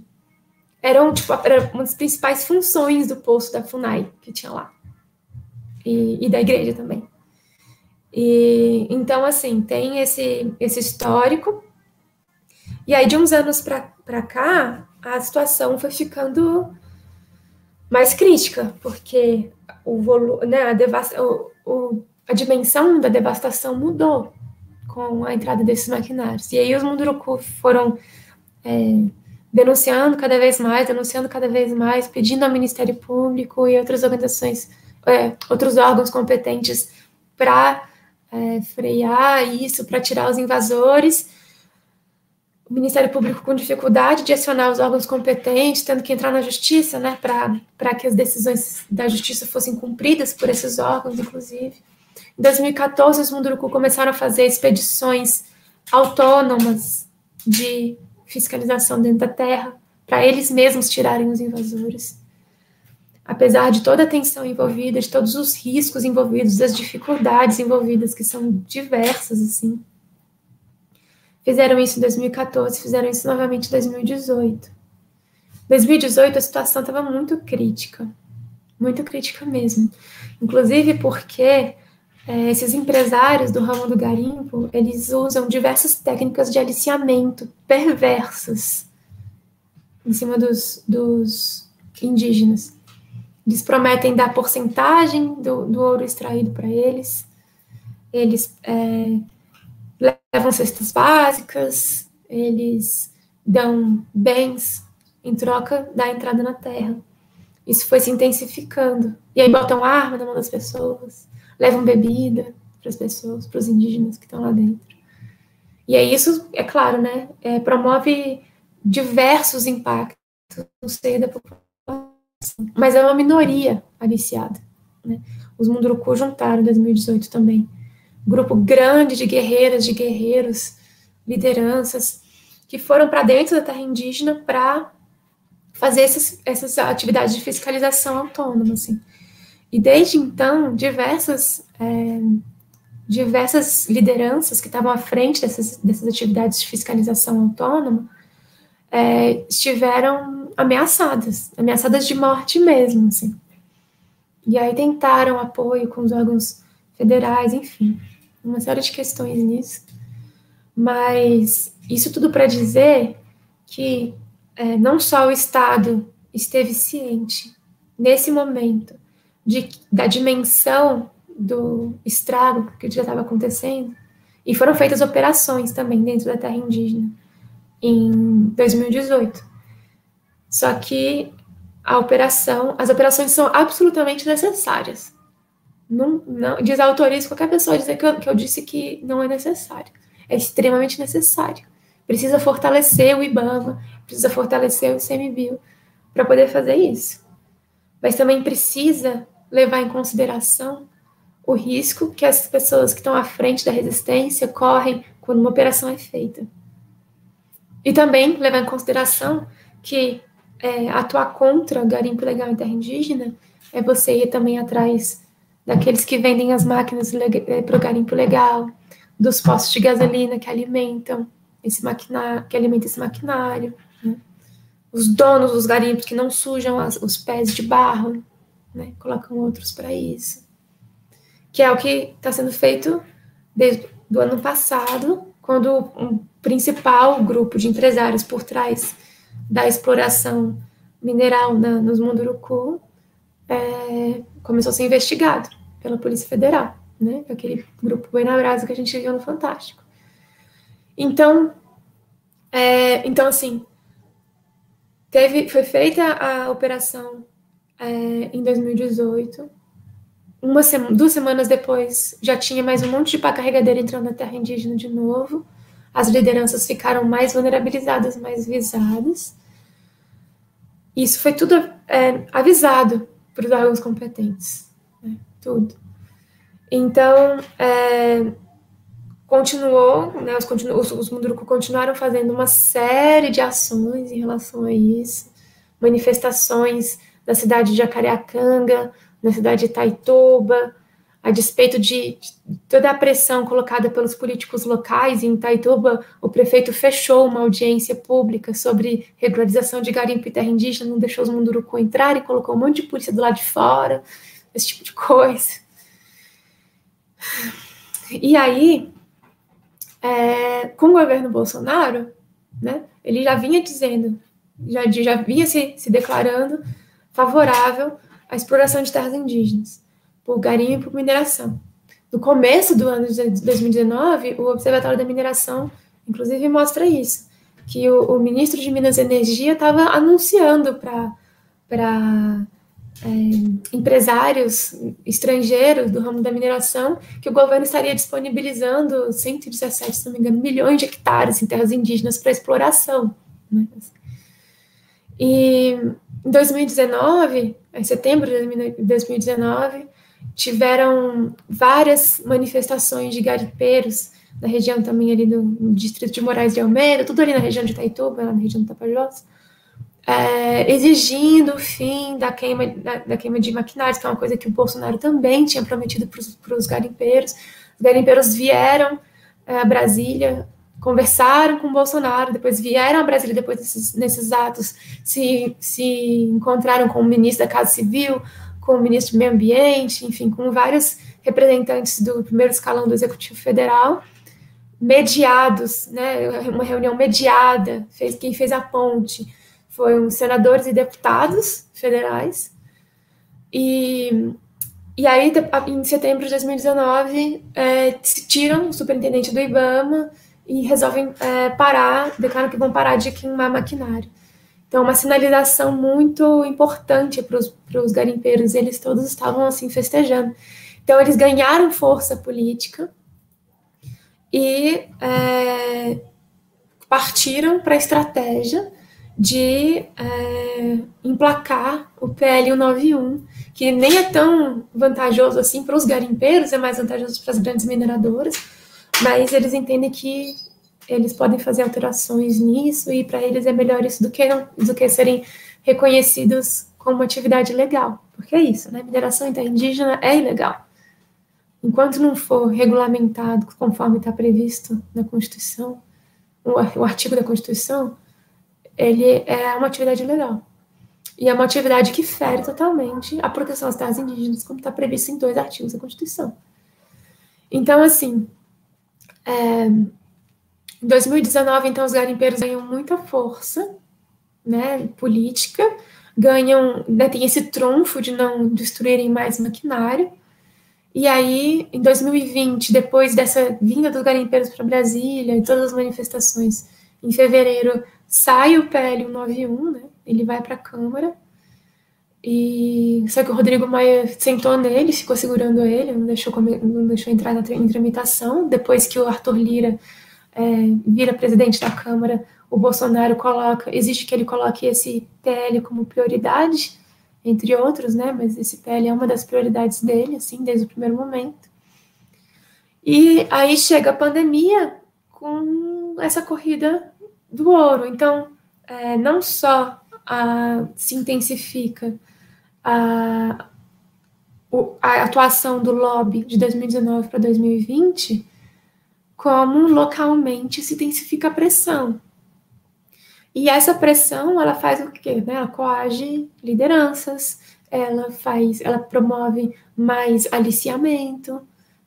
Eram, tipo, era uma das principais funções do poço da FUNAI que tinha lá. E, e da igreja também. E, então, assim, tem esse, esse histórico. E aí, de uns anos para cá, a situação foi ficando mais crítica, porque o volume, né, a, o, o, a dimensão da devastação mudou com a entrada desses maquinários. E aí os Munduruku foram é, denunciando cada vez mais, denunciando cada vez mais, pedindo ao Ministério Público e outras organizações, é, outros órgãos competentes para é, frear isso, para tirar os invasores. O Ministério Público com dificuldade de acionar os órgãos competentes, tendo que entrar na justiça, né, para que as decisões da justiça fossem cumpridas por esses órgãos, inclusive. Em 2014, os Munduruku começaram a fazer expedições autônomas de fiscalização dentro da terra, para eles mesmos tirarem os invasores apesar de toda a tensão envolvida, de todos os riscos envolvidos, das dificuldades envolvidas, que são diversas, assim. Fizeram isso em 2014, fizeram isso novamente em 2018. 2018 a situação estava muito crítica, muito crítica mesmo. Inclusive porque é, esses empresários do ramo do garimpo, eles usam diversas técnicas de aliciamento perversas em cima dos, dos indígenas. Eles prometem dar porcentagem do, do ouro extraído para eles. Eles é, levam cestas básicas, eles dão bens em troca da entrada na terra. Isso foi se intensificando. E aí botam arma na mão das pessoas, levam bebida, para as pessoas, para os indígenas que estão lá dentro. E aí isso, é claro, né, é, promove diversos impactos no seio da população, mas é uma minoria aliciada. Né? Os Munduruku juntaram em 2018 também. Grupo grande de guerreiras, de guerreiros, lideranças, que foram para dentro da terra indígena para fazer essas, essas atividades de fiscalização autônoma. Assim. E desde então, diversas, é, diversas lideranças que estavam à frente dessas, dessas atividades de fiscalização autônoma é, estiveram ameaçadas, ameaçadas de morte mesmo. Assim. E aí tentaram apoio com os órgãos federais, enfim, uma série de questões nisso. Mas isso tudo para dizer que é, não só o Estado esteve ciente nesse momento de, da dimensão do estrago que já estava acontecendo, e foram feitas operações também dentro da terra indígena em 2018. Só que a operação, as operações são absolutamente necessárias. Não, não desautorizo qualquer pessoa dizer que eu, que eu disse que não é necessário. É extremamente necessário. Precisa fortalecer o IBAMA, precisa fortalecer o ICMBio para poder fazer isso. Mas também precisa levar em consideração o risco que as pessoas que estão à frente da resistência correm quando uma operação é feita. E também levar em consideração que é, atuar contra o garimpo ilegal em terra indígena é você ir também atrás daqueles que vendem as máquinas é, para o garimpo legal, dos postos de gasolina que alimentam esse maquinário, que alimenta esse maquinário, né? os donos dos garimpos que não sujam as, os pés de barro, né? colocam outros para isso, que é o que está sendo feito desde o ano passado, quando um principal grupo de empresários por trás da exploração mineral na, nos Munduruku é, começou a ser investigado pela Polícia Federal, né? Aquele grupo Buenabrasa que a gente viu no Fantástico. Então, é, então assim, teve, foi feita a operação é, em 2018. Uma sema, duas semanas depois, já tinha mais um monte de pá carregadeira entrando na terra indígena de novo. As lideranças ficaram mais vulnerabilizadas, mais visadas. Isso foi tudo é, avisado para os órgãos competentes. Né? Tudo. Então, é, continuou, né, os, continu, os, os Munduruku continuaram fazendo uma série de ações em relação a isso, manifestações na cidade de Jacareacanga, na cidade de Itaituba, a despeito de, de toda a pressão colocada pelos políticos locais, em Itaituba, o prefeito fechou uma audiência pública sobre regularização de garimpo e terra indígena, não deixou os Munduruku entrar e colocou um monte de polícia do lado de fora, esse tipo de coisa. E aí, é, com o governo Bolsonaro, né, ele já vinha dizendo, já, já vinha se, se declarando favorável à exploração de terras indígenas, por garimpo e por mineração. No começo do ano de 2019, o Observatório da Mineração, inclusive, mostra isso, que o, o ministro de Minas e Energia estava anunciando para é, empresários estrangeiros do ramo da mineração que o governo estaria disponibilizando 117, se não me engano, milhões de hectares em terras indígenas para exploração. Né? E em 2019, em setembro de 2019, tiveram várias manifestações de garimpeiros na região também ali do distrito de Moraes de Almeida, tudo ali na região de Itaituba, na região do Tapajós, é, exigindo o fim da queima, da, da, queima de maquinários, que é uma coisa que o Bolsonaro também tinha prometido para os garimpeiros. Os garimpeiros vieram é, a Brasília, conversaram com o Bolsonaro, depois vieram a Brasília depois desses, nesses atos, se, se encontraram com o ministro da Casa Civil, com o ministro do Meio Ambiente, enfim, com vários representantes do primeiro escalão do Executivo Federal, mediados, né, uma reunião mediada, fez, quem fez a ponte foram senadores e deputados federais. E, e aí, em setembro de 2019, é, tiram o superintendente do IBAMA e resolvem é, parar, declaram que vão parar de queimar maquinário. Então, uma sinalização muito importante para os garimpeiros, eles todos estavam assim festejando. Então, eles ganharam força política e é, partiram para a estratégia de é, emplacar o PL 191, que nem é tão vantajoso assim para os garimpeiros, é mais vantajoso para as grandes mineradoras, mas eles entendem que eles podem fazer alterações nisso e para eles é melhor isso do que, do que serem reconhecidos como atividade legal, porque é isso, né? Mineração indígena é ilegal. Enquanto não for regulamentado conforme está previsto na Constituição, o artigo da Constituição, ele é uma atividade legal. E é uma atividade que fere totalmente a proteção às terras indígenas, como está previsto em dois artigos da Constituição. Então, assim, é, em 2019, então, os garimpeiros ganham muita força né, política, ganham, né, tem esse trunfo de não destruírem mais maquinário. E aí, em 2020, depois dessa vinda dos garimpeiros para Brasília e todas as manifestações, em fevereiro, sai o PL 191, né? Ele vai para a Câmara. E só que o Rodrigo Maia sentou nele, ficou segurando ele, não deixou, não deixou entrar na tramitação. Depois que o Arthur Lira é, vira presidente da Câmara, o Bolsonaro coloca, existe que ele coloque esse PL como prioridade, entre outros, né? Mas esse PL é uma das prioridades dele, assim, desde o primeiro momento. E aí chega a pandemia com essa corrida do ouro. Então, é, não só a, se intensifica a, a atuação do lobby de 2019 para 2020, como localmente se intensifica a pressão. E essa pressão, ela faz o quê? Né? Ela coage lideranças, ela faz, ela promove mais aliciamento,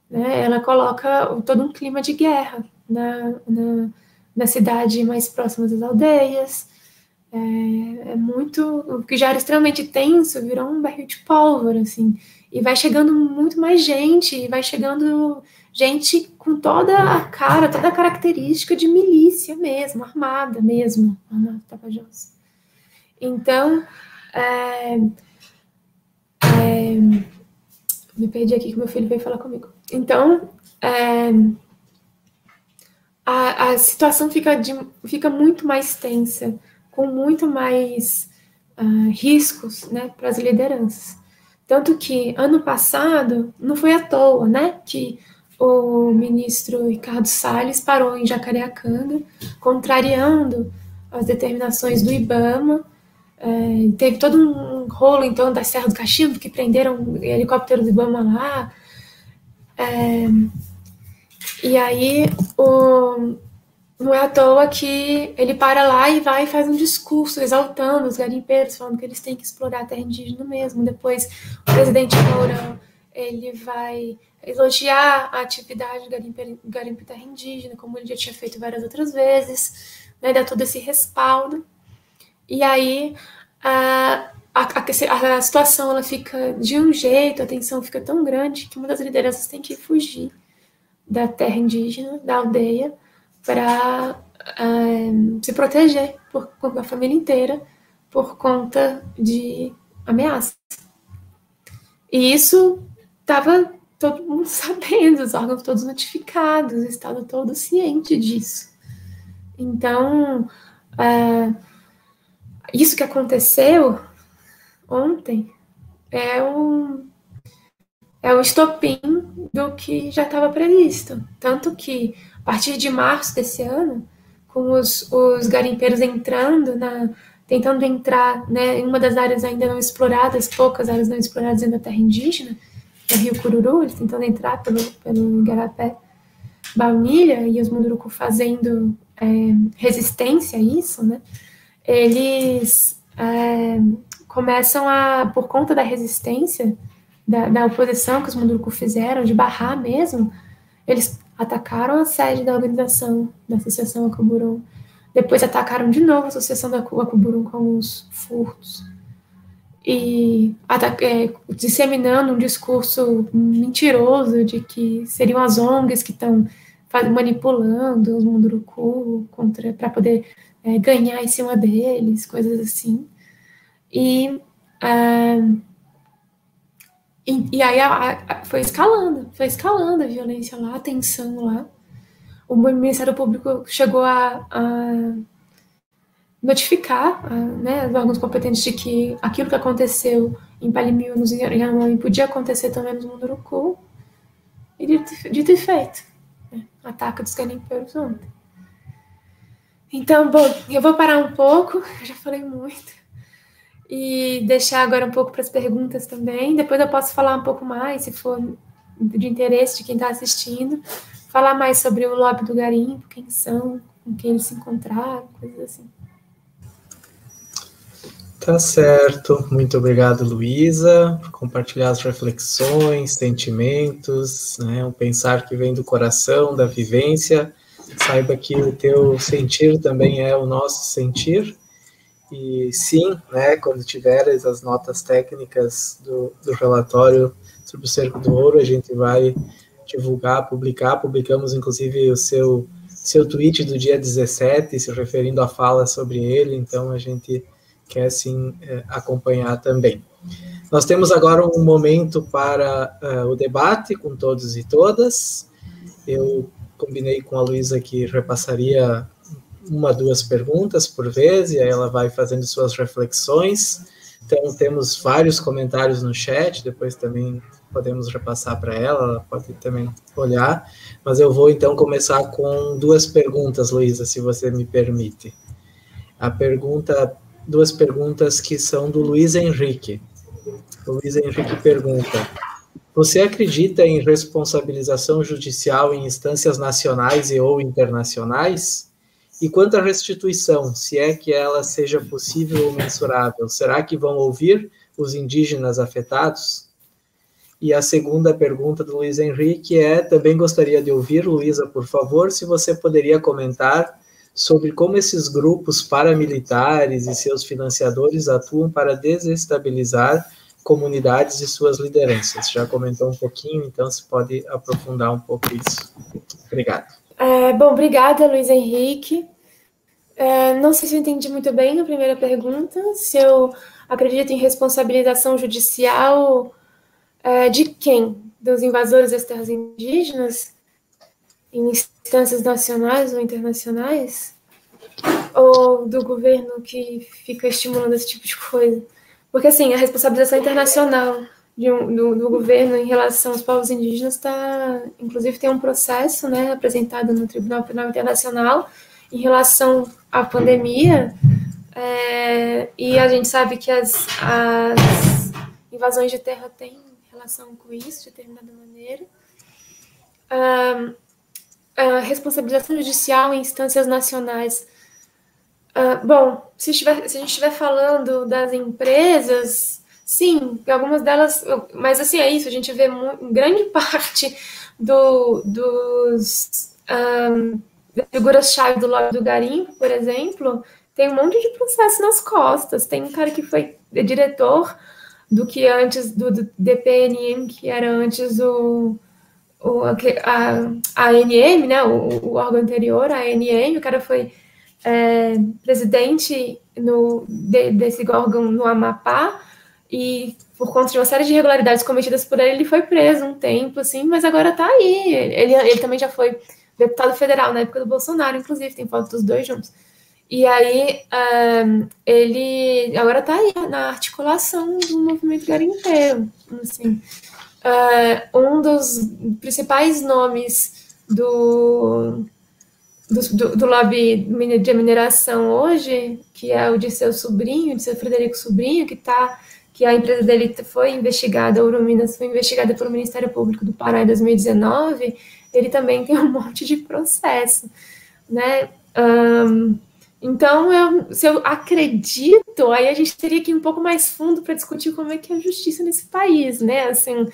né? Ela coloca todo um clima de guerra na, na, na cidade mais próxima das aldeias. É, é, muito, o que já era extremamente tenso, virou um barril de pólvora, assim. E vai chegando muito mais gente, e vai chegando gente com toda a cara, toda a característica de milícia mesmo, armada mesmo, Ana Tapajós. Então, é, é, me perdi aqui que meu filho veio falar comigo. Então, é, a, a situação fica, de, fica muito mais tensa, com muito mais uh, riscos né, para as lideranças. Tanto que ano passado não foi à toa, né, que o ministro Ricardo Salles parou em Jacareacanga, contrariando as determinações do IBAMA. É, teve todo um rolo, então, da Serra do Cachimbo, que prenderam helicóptero do IBAMA lá. É, e aí, o, não é à toa que ele para lá e vai e faz um discurso exaltando os garimpeiros, falando que eles têm que explorar a terra indígena mesmo. Depois, o presidente Mourão, ele vai elogiar a atividade garimpo, terra indígena, como ele já tinha feito várias outras vezes, né, dar todo esse respaldo. E aí a, a, a, a situação ela fica de um jeito, a tensão fica tão grande que uma das lideranças tem que fugir da terra indígena, da aldeia, para uh, se proteger por, com a família inteira por conta de ameaças. E isso estava todo mundo [LAUGHS] sabendo, os órgãos todos notificados, o Estado todo ciente disso. Então, uh, isso que aconteceu ontem é um, é o estopim do que já estava previsto. Tanto que, a partir de março desse ano, com os, os garimpeiros entrando na, tentando entrar né, em uma das áreas ainda não exploradas, poucas áreas não exploradas ainda da terra indígena, no Rio Cururu, eles tentando entrar pelo, pelo Igarapé, Baunilha, e os Munduruku fazendo é, resistência a isso, né? Eles é, começam a, por conta da resistência, da, da oposição que os Munduruku fizeram, de barrar mesmo, eles atacaram a sede da organização, da Associação Acuburum, depois atacaram de novo a Associação da Acuburum com alguns furtos, e é, disseminando um discurso mentiroso de que seriam as ONGs que estão manipulando os Munduruku para poder é, ganhar em cima deles, coisas assim. E, uh, E, e aí a, a, foi escalando, foi escalando a violência lá, a tensão lá. O Ministério Público chegou a, a notificar né, os órgãos competentes de que aquilo que aconteceu em Palimil, nos Yanomami, podia acontecer também no Munduruku. E dito, dito e feito. Né, ataque dos garimpeiros ontem. Então, bom, eu vou parar um pouco, já falei muito, e deixar agora um pouco para as perguntas também. Depois eu posso falar um pouco mais, se for de interesse de quem está assistindo, falar mais sobre o lobby do garimpo, quem são, com quem eles se encontraram, coisas assim. Tá certo. Muito obrigado, Luísa, por compartilhar as reflexões, sentimentos, né, um pensar que vem do coração, da vivência. Saiba que o teu sentir também é o nosso sentir. E sim, né, quando tiveres as notas técnicas do, do relatório sobre o Cerco do Ouro, a gente vai divulgar, publicar. Publicamos, inclusive, o seu, seu tweet do dia 17, se referindo à fala sobre ele. Então, a gente quer sim é, acompanhar também. Nós temos agora um momento para uh, o debate com todos e todas. Eu combinei com a Luísa que repassaria uma, duas perguntas por vez, e aí ela vai fazendo suas reflexões. Então, temos vários comentários no chat, depois também podemos repassar para ela, ela pode também olhar. Mas eu vou então começar com duas perguntas, Luísa, se você me permite. A pergunta duas perguntas que são do Luiz Henrique. O Luiz Henrique pergunta: Você acredita em responsabilização judicial em instâncias nacionais e ou internacionais? E quanto à restituição, se é que ela seja possível ou mensurável, será que vão ouvir os indígenas afetados? E a segunda pergunta do Luiz Henrique é: também gostaria de ouvir, Luísa, por favor, se você poderia comentar sobre como esses grupos paramilitares e seus financiadores atuam para desestabilizar comunidades e suas lideranças. Já comentou um pouquinho, então se pode aprofundar um pouco isso. Obrigado. É, bom, obrigada, Luiz Henrique. É, não sei se eu entendi muito bem a primeira pergunta, se eu acredito em responsabilização judicial é, de quem? Dos invasores das terras indígenas? Em instâncias nacionais ou internacionais? Ou do governo que fica estimulando esse tipo de coisa? Porque, assim, a responsabilização internacional um, do, do, governo em relação aos povos indígenas está, inclusive, tem um processo, né, apresentado no Tribunal Penal Internacional em relação à pandemia, é, e a gente sabe que as, as invasões de terra têm relação com isso, de determinada maneira. Responsabilização judicial em instâncias nacionais. Uh, bom, se, estiver, se a gente estiver falando das empresas, sim, algumas delas, mas assim é isso, a gente vê grande [LAUGHS] parte do, dos um, figuras-chave do lobby do garimpo, por exemplo, tem um monte de processo nas costas. Tem um cara que foi diretor do que antes do, do DPNM, que era antes o o, a, a ANM, né, o, o, órgão anterior, a ANM, o cara foi é, presidente no, de, desse órgão no Amapá, e por conta de uma série de irregularidades cometidas por ele, ele foi preso um tempo, assim, mas agora tá aí. Ele, ele também já foi deputado federal na época do Bolsonaro, inclusive, tem foto dos dois juntos. E aí, um, ele agora tá aí na articulação do movimento garimpeiro, assim uh, um dos principais nomes do, do, do, lobby de mineração hoje, que é o de seu sobrinho, de seu Frederico Sobrinho, que tá, que a empresa dele foi investigada, a Uruminas foi investigada pelo Ministério Público do Pará em 2019, ele também tem um [LAUGHS] monte de processo, né? Um, então, eu, se eu acredito, aí a gente teria que ir um pouco mais fundo para discutir como é que é a justiça nesse país, né? Assim,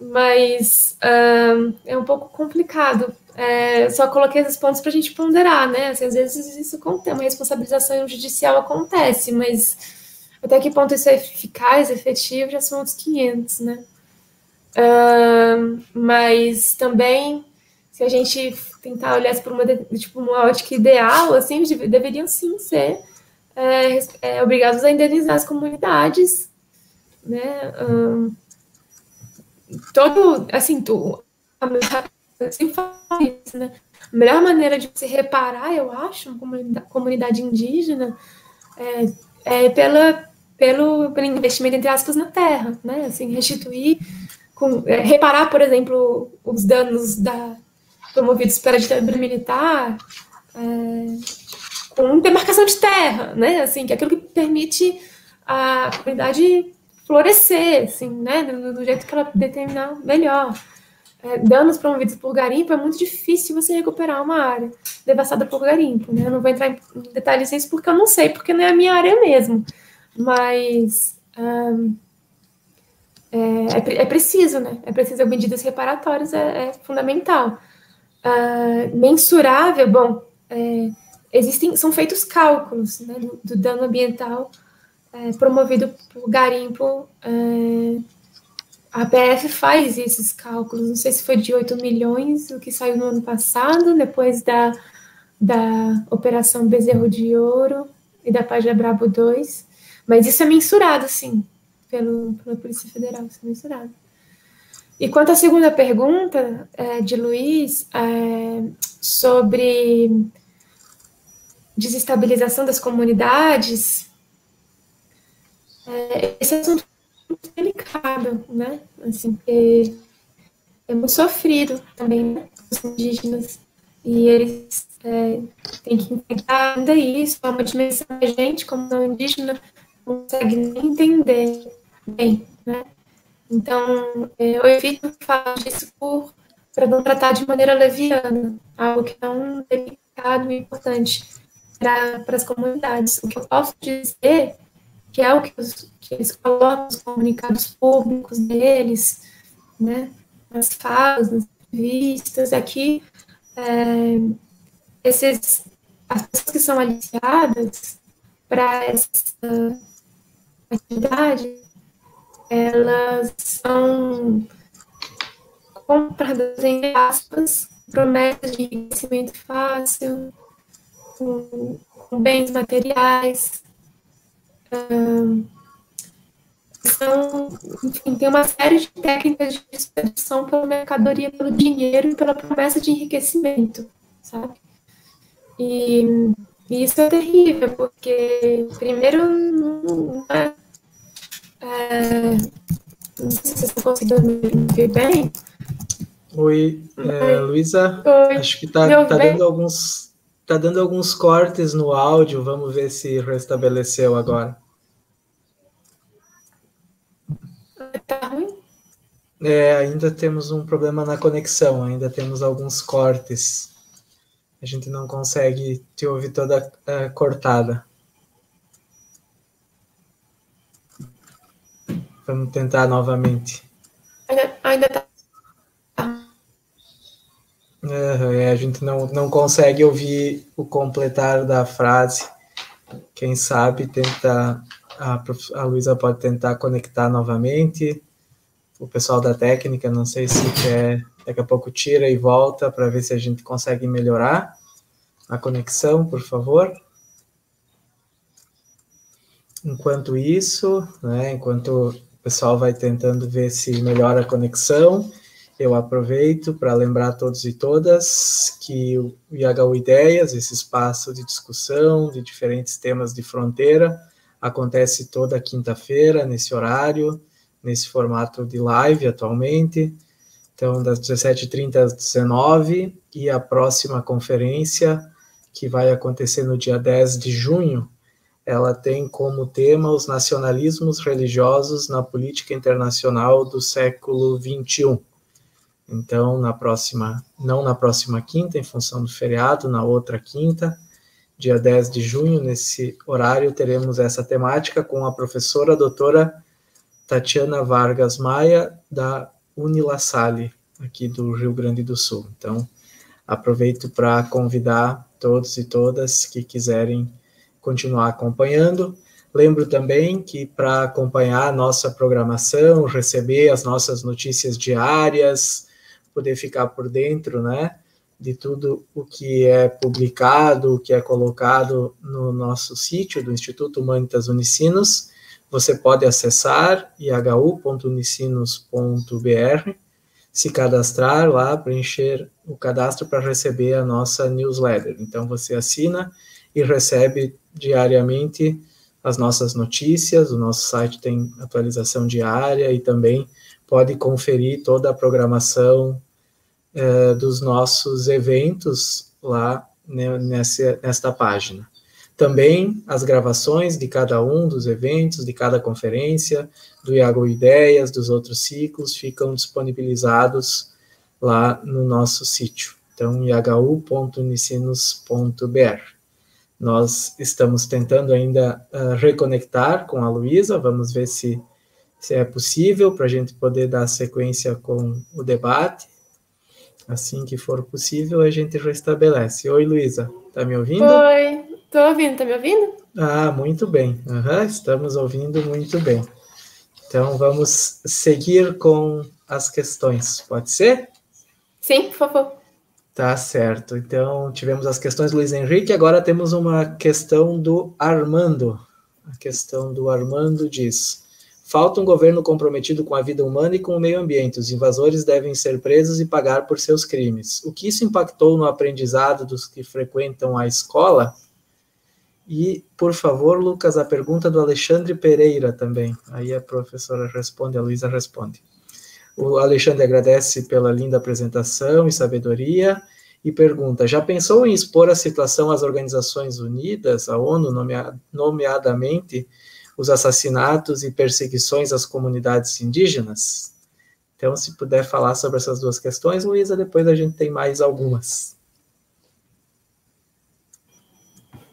mas é um pouco complicado. É, só coloquei esses pontos para a gente ponderar, né? Assim, às vezes isso acontece, uma responsabilização judicial acontece, mas até que ponto isso é eficaz, efetivo, já são outros 500, né? Mas também, se a gente tentar olhar por uma, tipo, uma ótica ideal, assim, deveriam sim ser é, é, obrigados a indenizar as comunidades, né? Todo, assim, tu, a, assim isso, né? A melhor maneira de se reparar, eu acho, uma comunidade, comunidade indígena é, é pela, pelo, pelo investimento, entre aspas, na terra, né? Assim, restituir, com, é, reparar, por exemplo, os danos da, promovidos pela ditadura militar, é, com demarcação de terra, né? Assim, que é aquilo que permite a comunidade florescer, assim, né? Do, do jeito que ela determinar melhor. É, danos promovidos por garimpo é muito difícil você recuperar uma área devastada por garimpo, né? Eu não vou entrar em detalhes nisso porque eu não sei, porque não é a minha área mesmo. Mas um, é, é, é, preciso, né? É preciso medidas reparatórias, é, é fundamental. Uh, mensurável, bom, é, existem, são feitos cálculos né, do, do dano ambiental é, promovido por garimpo. É, a PF faz esses cálculos, não sei se foi de 8 milhões, o que saiu no ano passado, depois da, da Operação Bezerro de Ouro e da Página Brabo 2, mas isso é mensurado, sim, pelo, pela Polícia Federal, isso é mensurado. E quanto à segunda pergunta é, de Luiz, é, sobre desestabilização das comunidades, é, esse assunto é muito delicado, né? Assim, é, é muito sofrido também, né? Os indígenas. E eles é, têm que enfrentar ainda isso, é uma dimensão que a gente, como não indígena, não consegue nem entender bem, né? Então, é, eu evito falar disso por para não tratar de maneira leviana, algo que é um delicado e importante para as comunidades. O que eu posso dizer, que é o que, os, que eles colocam nos comunicados públicos deles, né, nas falas, nas revistas, é que é, esses, as pessoas que são aliciadas para essa atividade, elas são compradas, em aspas, promessas de enriquecimento fácil, com, com bens materiais. São, enfim, tem uma série de técnicas de expedição pela mercadoria, pelo dinheiro e pela promessa de enriquecimento, sabe? E, e isso é terrível, porque, primeiro, não é, é, não sei se vocês estão conseguindo me ver bem. Oi, é, Luísa. Acho que está tá dando alguns Tá dando alguns cortes no áudio, vamos ver se restabeleceu agora. Tá ruim? É, ainda temos um problema na conexão, ainda temos alguns cortes. A gente não consegue te ouvir toda uh, cortada. Vamos tentar novamente. Ainda, ainda tá a gente não, não consegue ouvir o completar da frase. Quem sabe tenta a, a Luísa pode tentar conectar novamente. O pessoal da técnica, não sei se quer, daqui a pouco tira e volta para ver se a gente consegue melhorar a conexão, por favor. Enquanto isso, né, enquanto o pessoal vai tentando ver se melhora a conexão, eu aproveito para lembrar a todos e todas que o IHU Ideias, esse espaço de discussão de diferentes temas de fronteira, acontece toda quinta-feira, nesse horário, nesse formato de live atualmente. Então, das 17h30 às 19 e a próxima conferência, que vai acontecer no dia 10 de junho, ela tem como tema os nacionalismos religiosos na política internacional do século XXI. Então, na próxima, não na próxima quinta, em função do feriado, na outra quinta, dia 10 de junho, nesse horário, teremos essa temática com a professora doutora Tatiana Vargas Maia, da Unilassalle, aqui do Rio Grande do Sul. Então, aproveito para convidar todos e todas que quiserem continuar acompanhando. Lembro também que para acompanhar a nossa programação, receber as nossas notícias diárias, poder ficar por dentro, né, de tudo o que é publicado, o que é colocado no nosso sítio do Instituto Humanitas Unicinos. você pode acessar ihu.unicinos.br, se cadastrar lá, preencher o cadastro para receber a nossa newsletter. Então, você assina e recebe diariamente as nossas notícias. O nosso site tem atualização diária e também pode conferir toda a programação eh, dos nossos eventos lá né, nessa, nesta página. Também as gravações de cada um dos eventos, de cada conferência, do Iago Ideias, dos outros ciclos, ficam disponibilizados lá no nosso sítio. Então, ihu.unicinos.br. Nós estamos tentando ainda uh, reconectar com a Luísa, vamos ver se, se é possível para a gente poder dar sequência com o debate. Assim que for possível, a gente restabelece. Oi, Luísa, está me ouvindo? Oi, Estou ouvindo, tá me ouvindo? Ah, muito bem. Uhum, estamos ouvindo muito bem. Então, vamos seguir com as questões, pode ser? Sim, por favor. Tá certo. Então, tivemos as questões do Luiz Henrique, agora temos uma questão do Armando. A questão do Armando diz: Falta um governo comprometido com a vida humana e com o meio ambiente. Os invasores devem ser presos e pagar por seus crimes. O que isso impactou no aprendizado dos que frequentam a escola? E, por favor, Lucas, a pergunta do Alexandre Pereira também. Aí a professora responde, a Luísa responde. O Alexandre agradece pela linda apresentação e sabedoria e pergunta: já pensou em expor a situação às Organizações Unidas, a ONU, nomeadamente os assassinatos e perseguições às comunidades indígenas? Então, se puder falar sobre essas duas questões, Luísa, depois a gente tem mais algumas.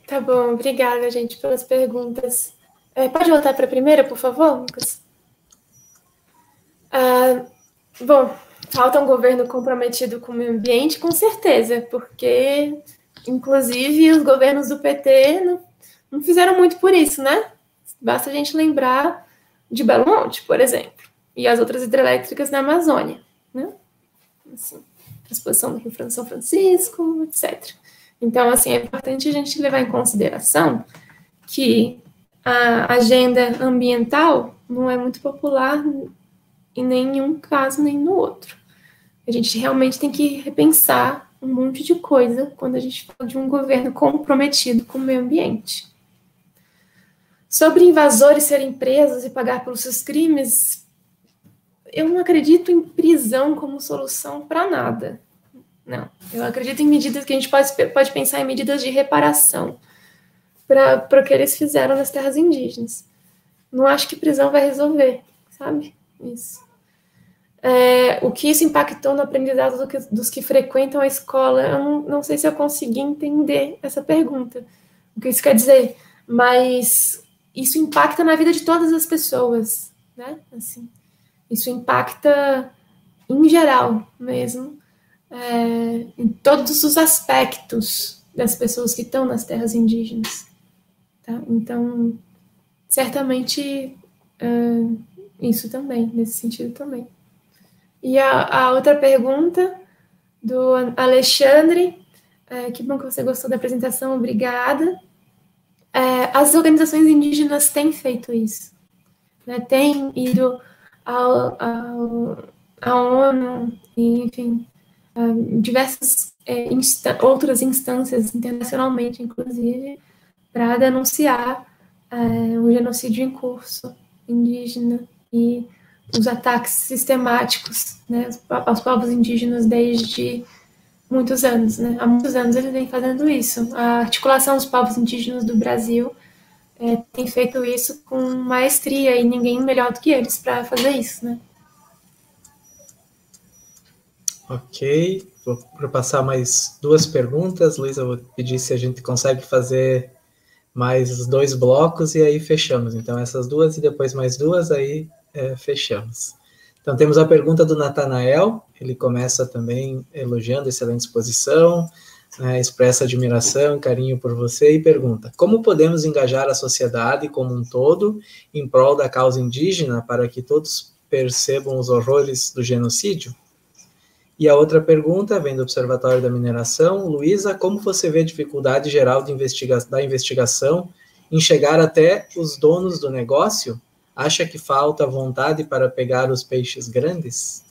Tá bom, obrigada, gente, pelas perguntas. É, pode voltar para a primeira, por favor, Lucas? Ah, bom, falta um governo comprometido com o meio ambiente, com certeza, porque, inclusive, os governos do PT não, não fizeram muito por isso, né? Basta a gente lembrar de Belo Monte, por exemplo, e as outras hidrelétricas na Amazônia, né? Assim, a exposição do Rio São Francisco, etc. Então, assim, é importante a gente levar em consideração que a agenda ambiental não é muito popular em nenhum caso nem no outro. A gente realmente tem que repensar um monte de coisa quando a gente fala de um governo comprometido com o meio ambiente. Sobre invasores serem presos e pagar pelos seus crimes, eu não acredito em prisão como solução para nada. Não. Eu acredito em medidas que a gente pode, pode pensar em medidas de reparação para o que eles fizeram nas terras indígenas. Não acho que prisão vai resolver, sabe? Isso. É, o que isso impactou no aprendizado do que, dos que frequentam a escola, eu não, não sei se eu consegui entender essa pergunta. O que isso quer dizer? Mas isso impacta na vida de todas as pessoas, né? Assim, isso impacta em geral mesmo é, em todos os aspectos das pessoas que estão nas terras indígenas. Tá? Então, certamente é, isso também, nesse sentido também. E a, a outra pergunta do Alexandre, é, que bom que você gostou da apresentação, obrigada. É, as organizações indígenas têm feito isso, né? têm ido ao, ao, à ONU, e, enfim, diversas é, insta outras instâncias, internacionalmente, inclusive, para denunciar é, o genocídio em curso indígena e os ataques sistemáticos né, aos povos indígenas desde muitos anos. Né? Há muitos anos eles vêm fazendo isso. A articulação dos povos indígenas do Brasil é, tem feito isso com maestria e ninguém melhor do que eles para fazer isso. Né? Ok, vou passar mais duas perguntas. Luísa, vou pedir se a gente consegue fazer mais dois blocos e aí fechamos. Então, essas duas e depois mais duas, aí é, fechamos. Então, temos a pergunta do Natanael. Ele começa também elogiando excelente exposição, né, expressa admiração carinho por você e pergunta: como podemos engajar a sociedade como um todo em prol da causa indígena para que todos percebam os horrores do genocídio? E a outra pergunta vem do Observatório da Mineração. Luísa, como você vê a dificuldade geral investiga da investigação em chegar até os donos do negócio Acha que falta vontade para pegar os peixes grandes?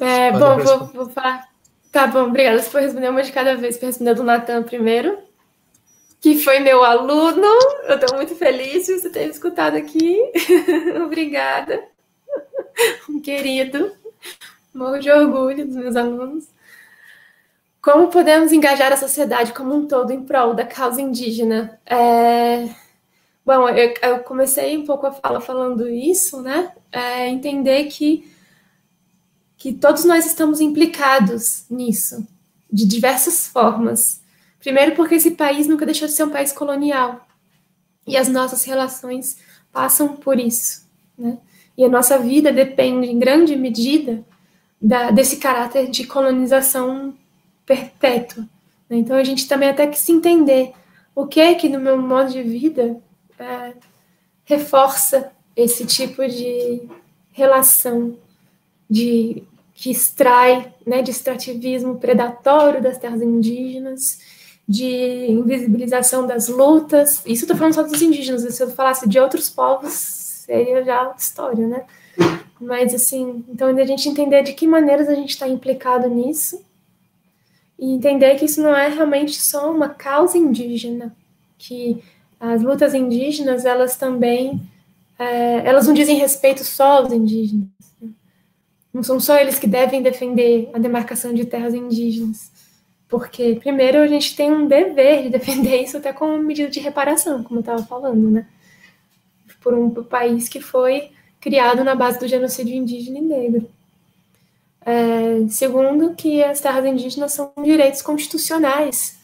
É, bom, vou, vou, falar. Tá bom, obrigada. Você foi responder uma de cada vez. Vou responder do Natan primeiro, que foi meu aluno. Eu estou muito feliz de você ter escutado aqui. [LAUGHS] obrigada. Um querido. Morro de orgulho dos meus alunos. Como podemos engajar a sociedade como um todo em prol da causa indígena? É... Bom, eu, eu, comecei um pouco a fala falando isso, né? É, entender que, que todos nós estamos implicados nisso, de diversas formas. Primeiro, porque esse país nunca deixou de ser um país colonial. E as nossas relações passam por isso. Né? E a nossa vida depende, em grande medida, da, desse caráter de colonização perpétua. Né? Então a gente também até que se entender o que é que no meu modo de vida é, reforça esse tipo de relação de que extrai né, de extrativismo predatório das terras indígenas, de invisibilização das lutas. Isso estou falando só dos indígenas, se eu falasse de outros povos, seria já história, né? Mas, assim, então a gente entender de que maneiras a gente está implicado nisso e entender que isso não é realmente só uma causa indígena, que as lutas indígenas, elas também, é, elas não dizem respeito só aos indígenas. Né? Não são só eles que devem defender a demarcação de terras indígenas. Porque, primeiro, a gente tem um dever de defender isso até como medida de reparação, como eu estava falando, né? Por um país que foi criado na base do genocídio indígena e negro. É, segundo, que as terras indígenas são direitos constitucionais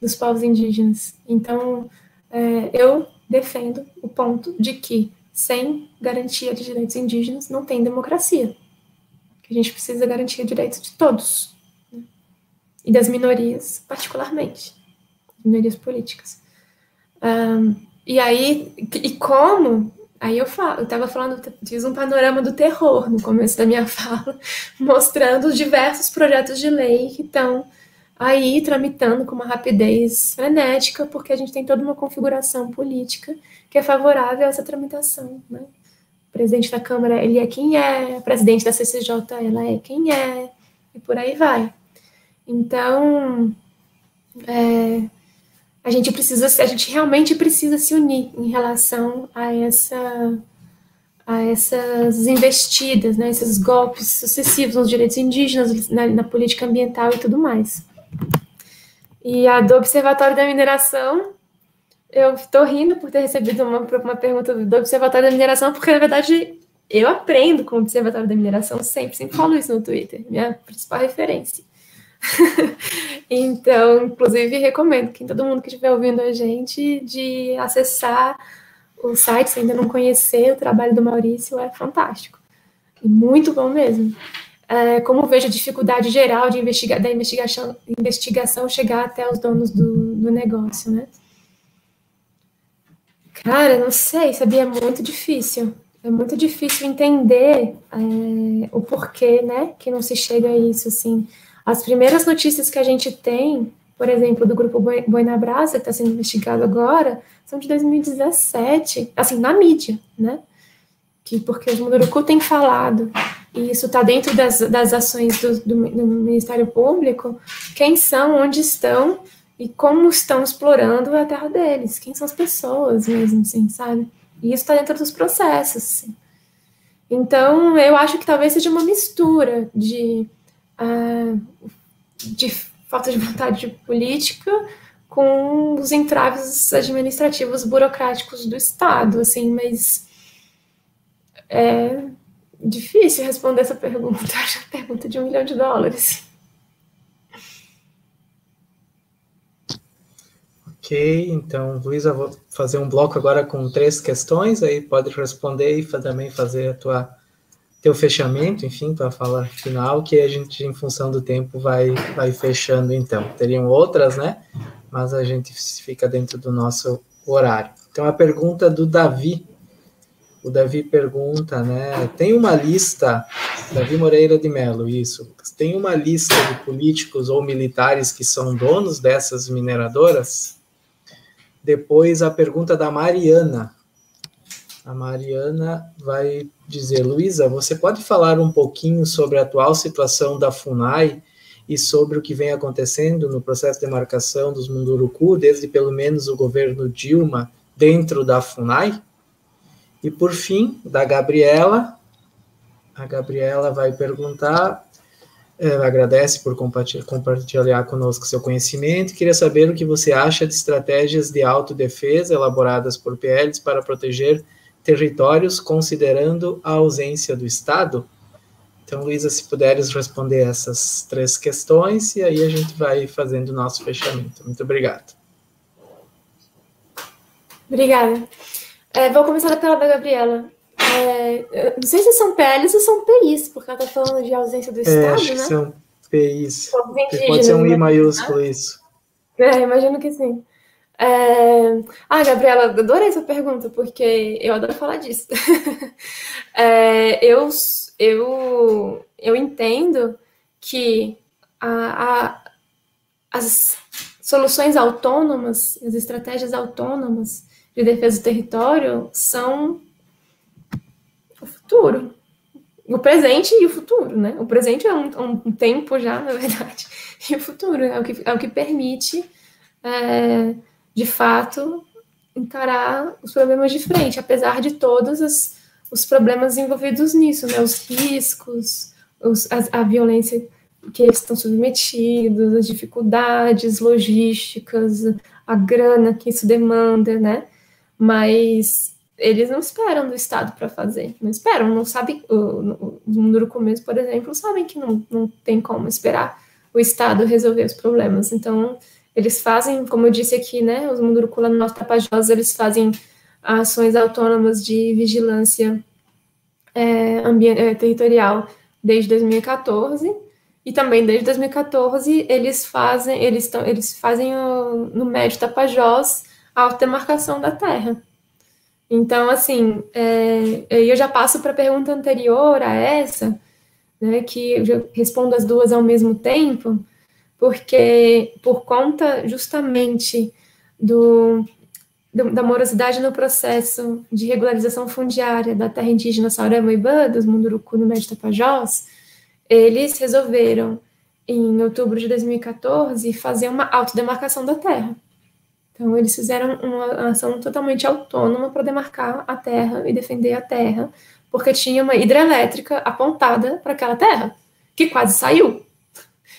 dos povos indígenas. Então, é, eu defendo o ponto de que, sem garantia de direitos indígenas, não tem democracia. Que a gente precisa garantir direitos de todos. Né? E das minorias, particularmente. Minorias políticas. Um, e aí, e como Aí eu falo, eu estava falando, fiz um panorama do terror no começo da minha [LAUGHS] fala, mostrando os diversos projetos de lei que estão aí tramitando com uma rapidez frenética, porque a gente tem toda uma configuração política que é favorável a essa tramitação. Né? O presidente da Câmara, ele é quem é, a presidente da CCJ, ela é quem é, e por aí vai. Então, é, a gente precisa, a gente realmente precisa se unir em relação a essa a essas investidas, né, esses golpes sucessivos nos direitos indígenas, na, na política ambiental e tudo mais. E a do Observatório da Mineração, eu estou rindo por ter recebido uma, uma pergunta do Observatório da Mineração, porque na verdade eu aprendo com o Observatório da Mineração sempre, sempre falo isso no Twitter, minha principal referência. [LAUGHS] então, inclusive, recomendo que todo mundo que estiver ouvindo a gente de acessar o site, se ainda não conhecer o trabalho do Maurício, é fantástico. E muito bom mesmo. É, como vejo a dificuldade geral de investigar, da investigação, investigação chegar até os donos do, do negócio, né? Cara, não sei, sabia? É muito difícil. É muito difícil entender é, o porquê, né? Que não se chega a isso, assim. As primeiras notícias que a gente tem, por exemplo, do grupo Boi na Brasa, que está sendo investigado agora, são de 2017, assim, na mídia, né? Que, porque os Munduruku têm falado, e isso está dentro das, das ações do, do, do Ministério Público, quem são, onde estão e como estão explorando a terra deles, quem são as pessoas mesmo, assim, sabe? E isso está dentro dos processos. Assim. Então, eu acho que talvez seja uma mistura de uh, de falta de vontade política com os entraves administrativos burocráticos do Estado, assim, mas é difícil responder essa pergunta, [LAUGHS] que pergunta de um milhão de dólares. Ok, então, Luísa, vou fazer um bloco agora com três questões, aí pode responder e também fazer a tua o fechamento, enfim, para falar final, que a gente, em função do tempo, vai, vai fechando então. Teriam outras, né? Mas a gente fica dentro do nosso horário. Então, a pergunta do Davi. O Davi pergunta, né? Tem uma lista, Davi Moreira de Melo, isso. Tem uma lista de políticos ou militares que são donos dessas mineradoras? Depois a pergunta da Mariana. A Mariana vai dizer, Luísa, você pode falar um pouquinho sobre a atual situação da FUNAI e sobre o que vem acontecendo no processo de demarcação dos Munduruku, desde pelo menos o governo Dilma, dentro da FUNAI? E por fim, da Gabriela, a Gabriela vai perguntar, é, agradece por compartilhar, compartilhar conosco seu conhecimento, queria saber o que você acha de estratégias de autodefesa elaboradas por PLs para proteger territórios, considerando a ausência do Estado? Então, Luísa, se puderes responder essas três questões, e aí a gente vai fazendo o nosso fechamento. Muito obrigado. Obrigada. É, vou começar pela da Gabriela. É, não sei se são PLs ou são PIs, porque ela está falando de ausência do é, Estado, acho né? Que são PIs. Pode ser um I né? maiúsculo isso. É, imagino que sim. É... Ah, Gabriela, adorei essa pergunta, porque eu adoro falar disso. [LAUGHS] é, eu, eu, eu entendo que a, a, as soluções autônomas, as estratégias autônomas de defesa do território são o futuro. O presente e o futuro, né? O presente é um, um tempo já, na verdade, [LAUGHS] e o futuro é o que, é o que permite. É, de fato, encarar os problemas de frente, apesar de todos os, os problemas envolvidos nisso, né? Os riscos, os, a, a violência que eles estão submetidos, as dificuldades logísticas, a grana que isso demanda, né? Mas eles não esperam do Estado para fazer, não esperam, não sabem. No começo, por exemplo, sabem que não, não tem como esperar o Estado resolver os problemas. Então, eles fazem, como eu disse aqui, né, os Mundurucula no Tapajós, eles fazem ações autônomas de vigilância é, é, territorial desde 2014 e também desde 2014 eles fazem eles estão eles fazem o, no médio Tapajós a autodemarcação da terra. Então, assim, é, eu já passo para a pergunta anterior a essa, né, que eu respondo as duas ao mesmo tempo, porque por conta justamente do, do, da morosidade no processo de regularização fundiária da terra indígena Saurema dos Munduruku no Médio Tapajós, eles resolveram, em outubro de 2014, fazer uma autodemarcação da terra. Então, eles fizeram uma ação totalmente autônoma para demarcar a terra e defender a terra, porque tinha uma hidrelétrica apontada para aquela terra, que quase saiu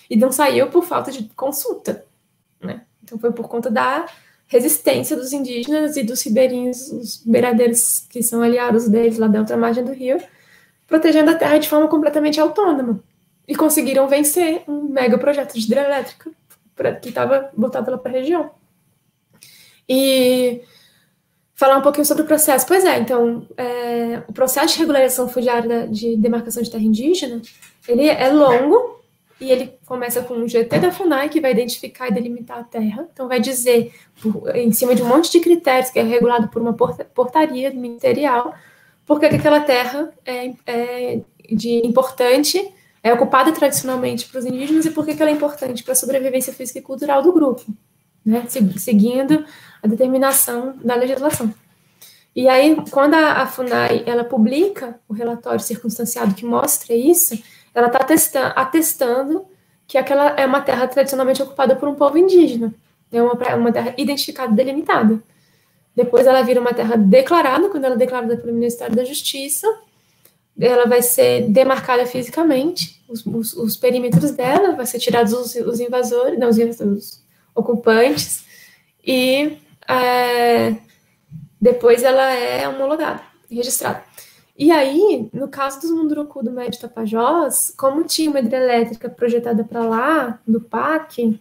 e não saiu por falta de consulta, né? Então foi por conta da resistência dos indígenas e dos ribeirinhos, os beiradeiros que são aliados deles lá da outra margem do rio, protegendo a terra de forma completamente autônoma. E conseguiram vencer um mega projeto de hidrelétrica que estava voltado lá para a região. E falar um pouquinho sobre o processo. Pois é, então, é, o processo de regularização fundiária de demarcação de terra indígena, ele é longo, e ele começa com um GT da FUNAI, que vai identificar e delimitar a terra. Então, vai dizer, por, em cima de um monte de critérios, que é regulado por uma portaria ministerial, por que aquela terra é, é de importante, é ocupada tradicionalmente para os indígenas e por que ela é importante para a sobrevivência física e cultural do grupo, né? seguindo a determinação da legislação. E aí, quando a, a FUNAI ela publica o relatório circunstanciado que mostra isso, ela está atestando que aquela é uma terra tradicionalmente ocupada por um povo indígena. É uma, uma terra identificada, delimitada. Depois ela vira uma terra declarada, quando ela é declarada pelo Ministério da Justiça, ela vai ser demarcada fisicamente, os, os, os perímetros dela, vai ser tirados os, os invasores, não, os, os ocupantes, e é, depois ela é homologada, registrada. E aí, no caso dos Munduruku do Médio Tapajós, como tinha uma hidrelétrica projetada para lá, do PAC,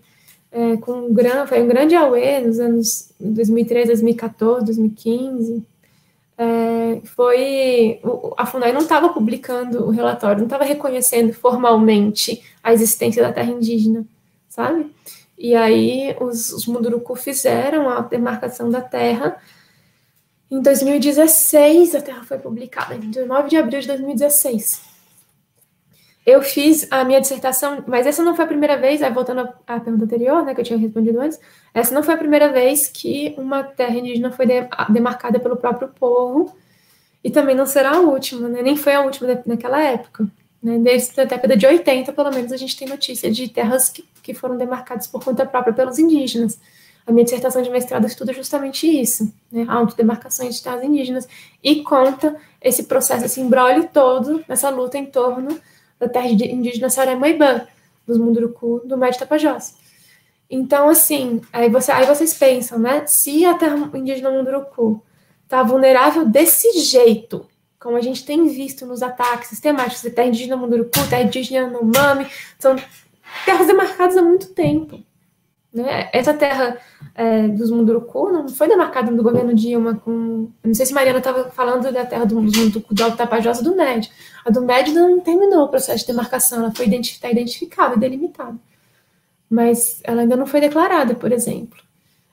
é, com um gran, foi um grande auê nos anos 2013, 2014, 2015, é, foi a FUNAI não estava publicando o relatório, não estava reconhecendo formalmente a existência da terra indígena, sabe? E aí os, os Munduruku fizeram a demarcação da terra em 2016, a Terra foi publicada, em 19 de abril de 2016. eu fiz a minha dissertação, mas essa não foi a primeira vez, aí voltando à pergunta anterior, né, que eu tinha respondido antes, essa não foi a primeira vez que uma terra indígena foi demarcada pelo próprio povo, e também não será a última, né, nem foi a última naquela época. Né, desde a década de 80, pelo menos, a gente tem notícia de terras que, que foram demarcadas por conta própria pelos indígenas. A minha dissertação de mestrado estuda justamente isso, né, a autodemarcação de terras indígenas, e conta esse processo, esse embrólio todo, nessa luta em torno da terra indígena Saramaibã, dos Munduruku, do Médio Tapajós. Então, assim, aí, você, aí vocês pensam, né? Se a terra indígena Munduruku está vulnerável desse jeito, como a gente tem visto nos ataques sistemáticos de terra indígena Munduruku, terra indígena Nomami, são terras demarcadas há muito tempo. Né? Essa terra é, dos Munduruku não foi demarcada no governo Dilma com. não sei se Mariana estava falando da terra dos Munduruku do Alto Tapajós do MED. A do MED não terminou o processo de demarcação, ela foi tá identificada e delimitada. Mas ela ainda não foi declarada, por exemplo.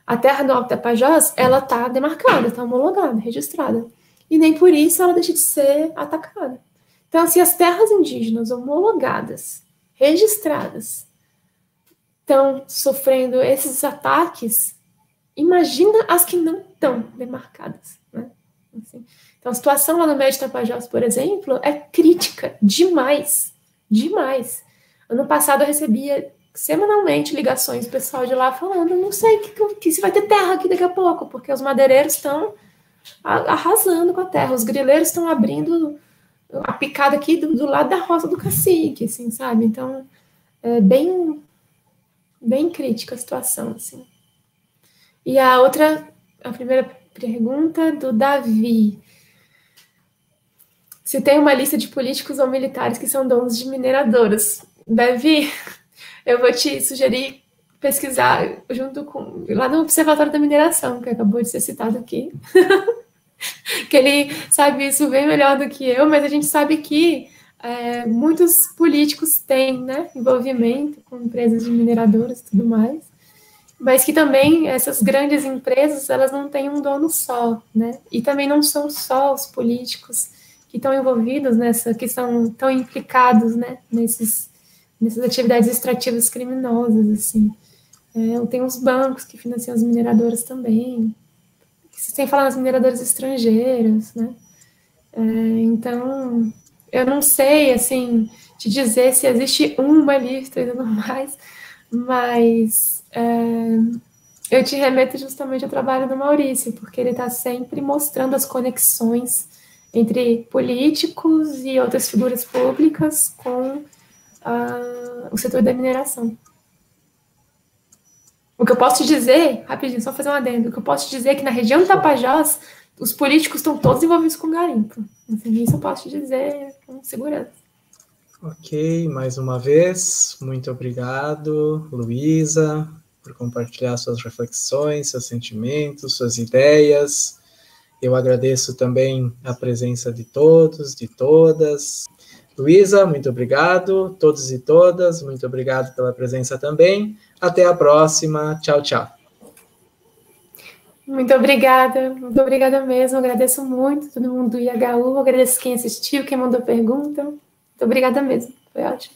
A terra do Alto Tapajós, ela está demarcada, está homologada, registrada. E nem por isso ela deixa de ser atacada. Então, se as terras indígenas homologadas, registradas, estão sofrendo esses ataques, imagina as que não estão demarcadas. Né? Assim, então, a situação lá no Médio Tapajós, por exemplo, é crítica demais, demais. Ano passado eu recebia semanalmente ligações do pessoal de lá falando, não sei que, que se vai ter terra aqui daqui a pouco, porque os madeireiros estão arrasando com a terra, os grileiros estão abrindo a picada aqui do, do, lado da roça do cacique, assim, sabe? Então, é bem bem crítica a situação, assim. E a outra, a primeira pergunta do Davi. Se tem uma lista de políticos ou militares que são donos de mineradoras. Davi, [LAUGHS] eu vou te sugerir pesquisar junto com lá no Observatório da Mineração, que acabou de ser citado aqui. [LAUGHS] que ele sabe isso bem melhor do que eu, mas a gente sabe que é, muitos políticos têm né, envolvimento com empresas de mineradoras e tudo mais, mas que também essas grandes empresas elas não têm um dono só, né? E também não são só os políticos que estão envolvidos nessa, que são tão implicados, né, nesses, nessas atividades extrativas criminosas, assim. É, tem os bancos que financiam as mineradoras também, sem falar nas mineradoras estrangeiras, né? É, então, eu não sei, assim, te dizer se existe uma lista e tudo [LAUGHS] mais, mas é, eu te remeto justamente ao trabalho do Maurício, porque ele está sempre mostrando as conexões entre políticos e outras figuras públicas com uh, o setor da mineração. O que eu posso te dizer, rapidinho, só fazer um adendo, o que eu posso te dizer é que na região do Tapajós, os políticos estão todos envolvidos com garimpo. Assim, isso eu posso te dizer com segurança. Ok, mais uma vez, muito obrigado, Luísa, por compartilhar suas reflexões, seus sentimentos, suas ideias. Eu agradeço também a presença de todos, de todas. Luísa, muito obrigado. Todos e todas, muito obrigado pela presença também. Até a próxima. Tchau, tchau. Muito obrigada, muito obrigada mesmo. Agradeço muito todo mundo do IHU, agradeço quem assistiu, quem mandou pergunta. Muito obrigada mesmo, foi ótimo.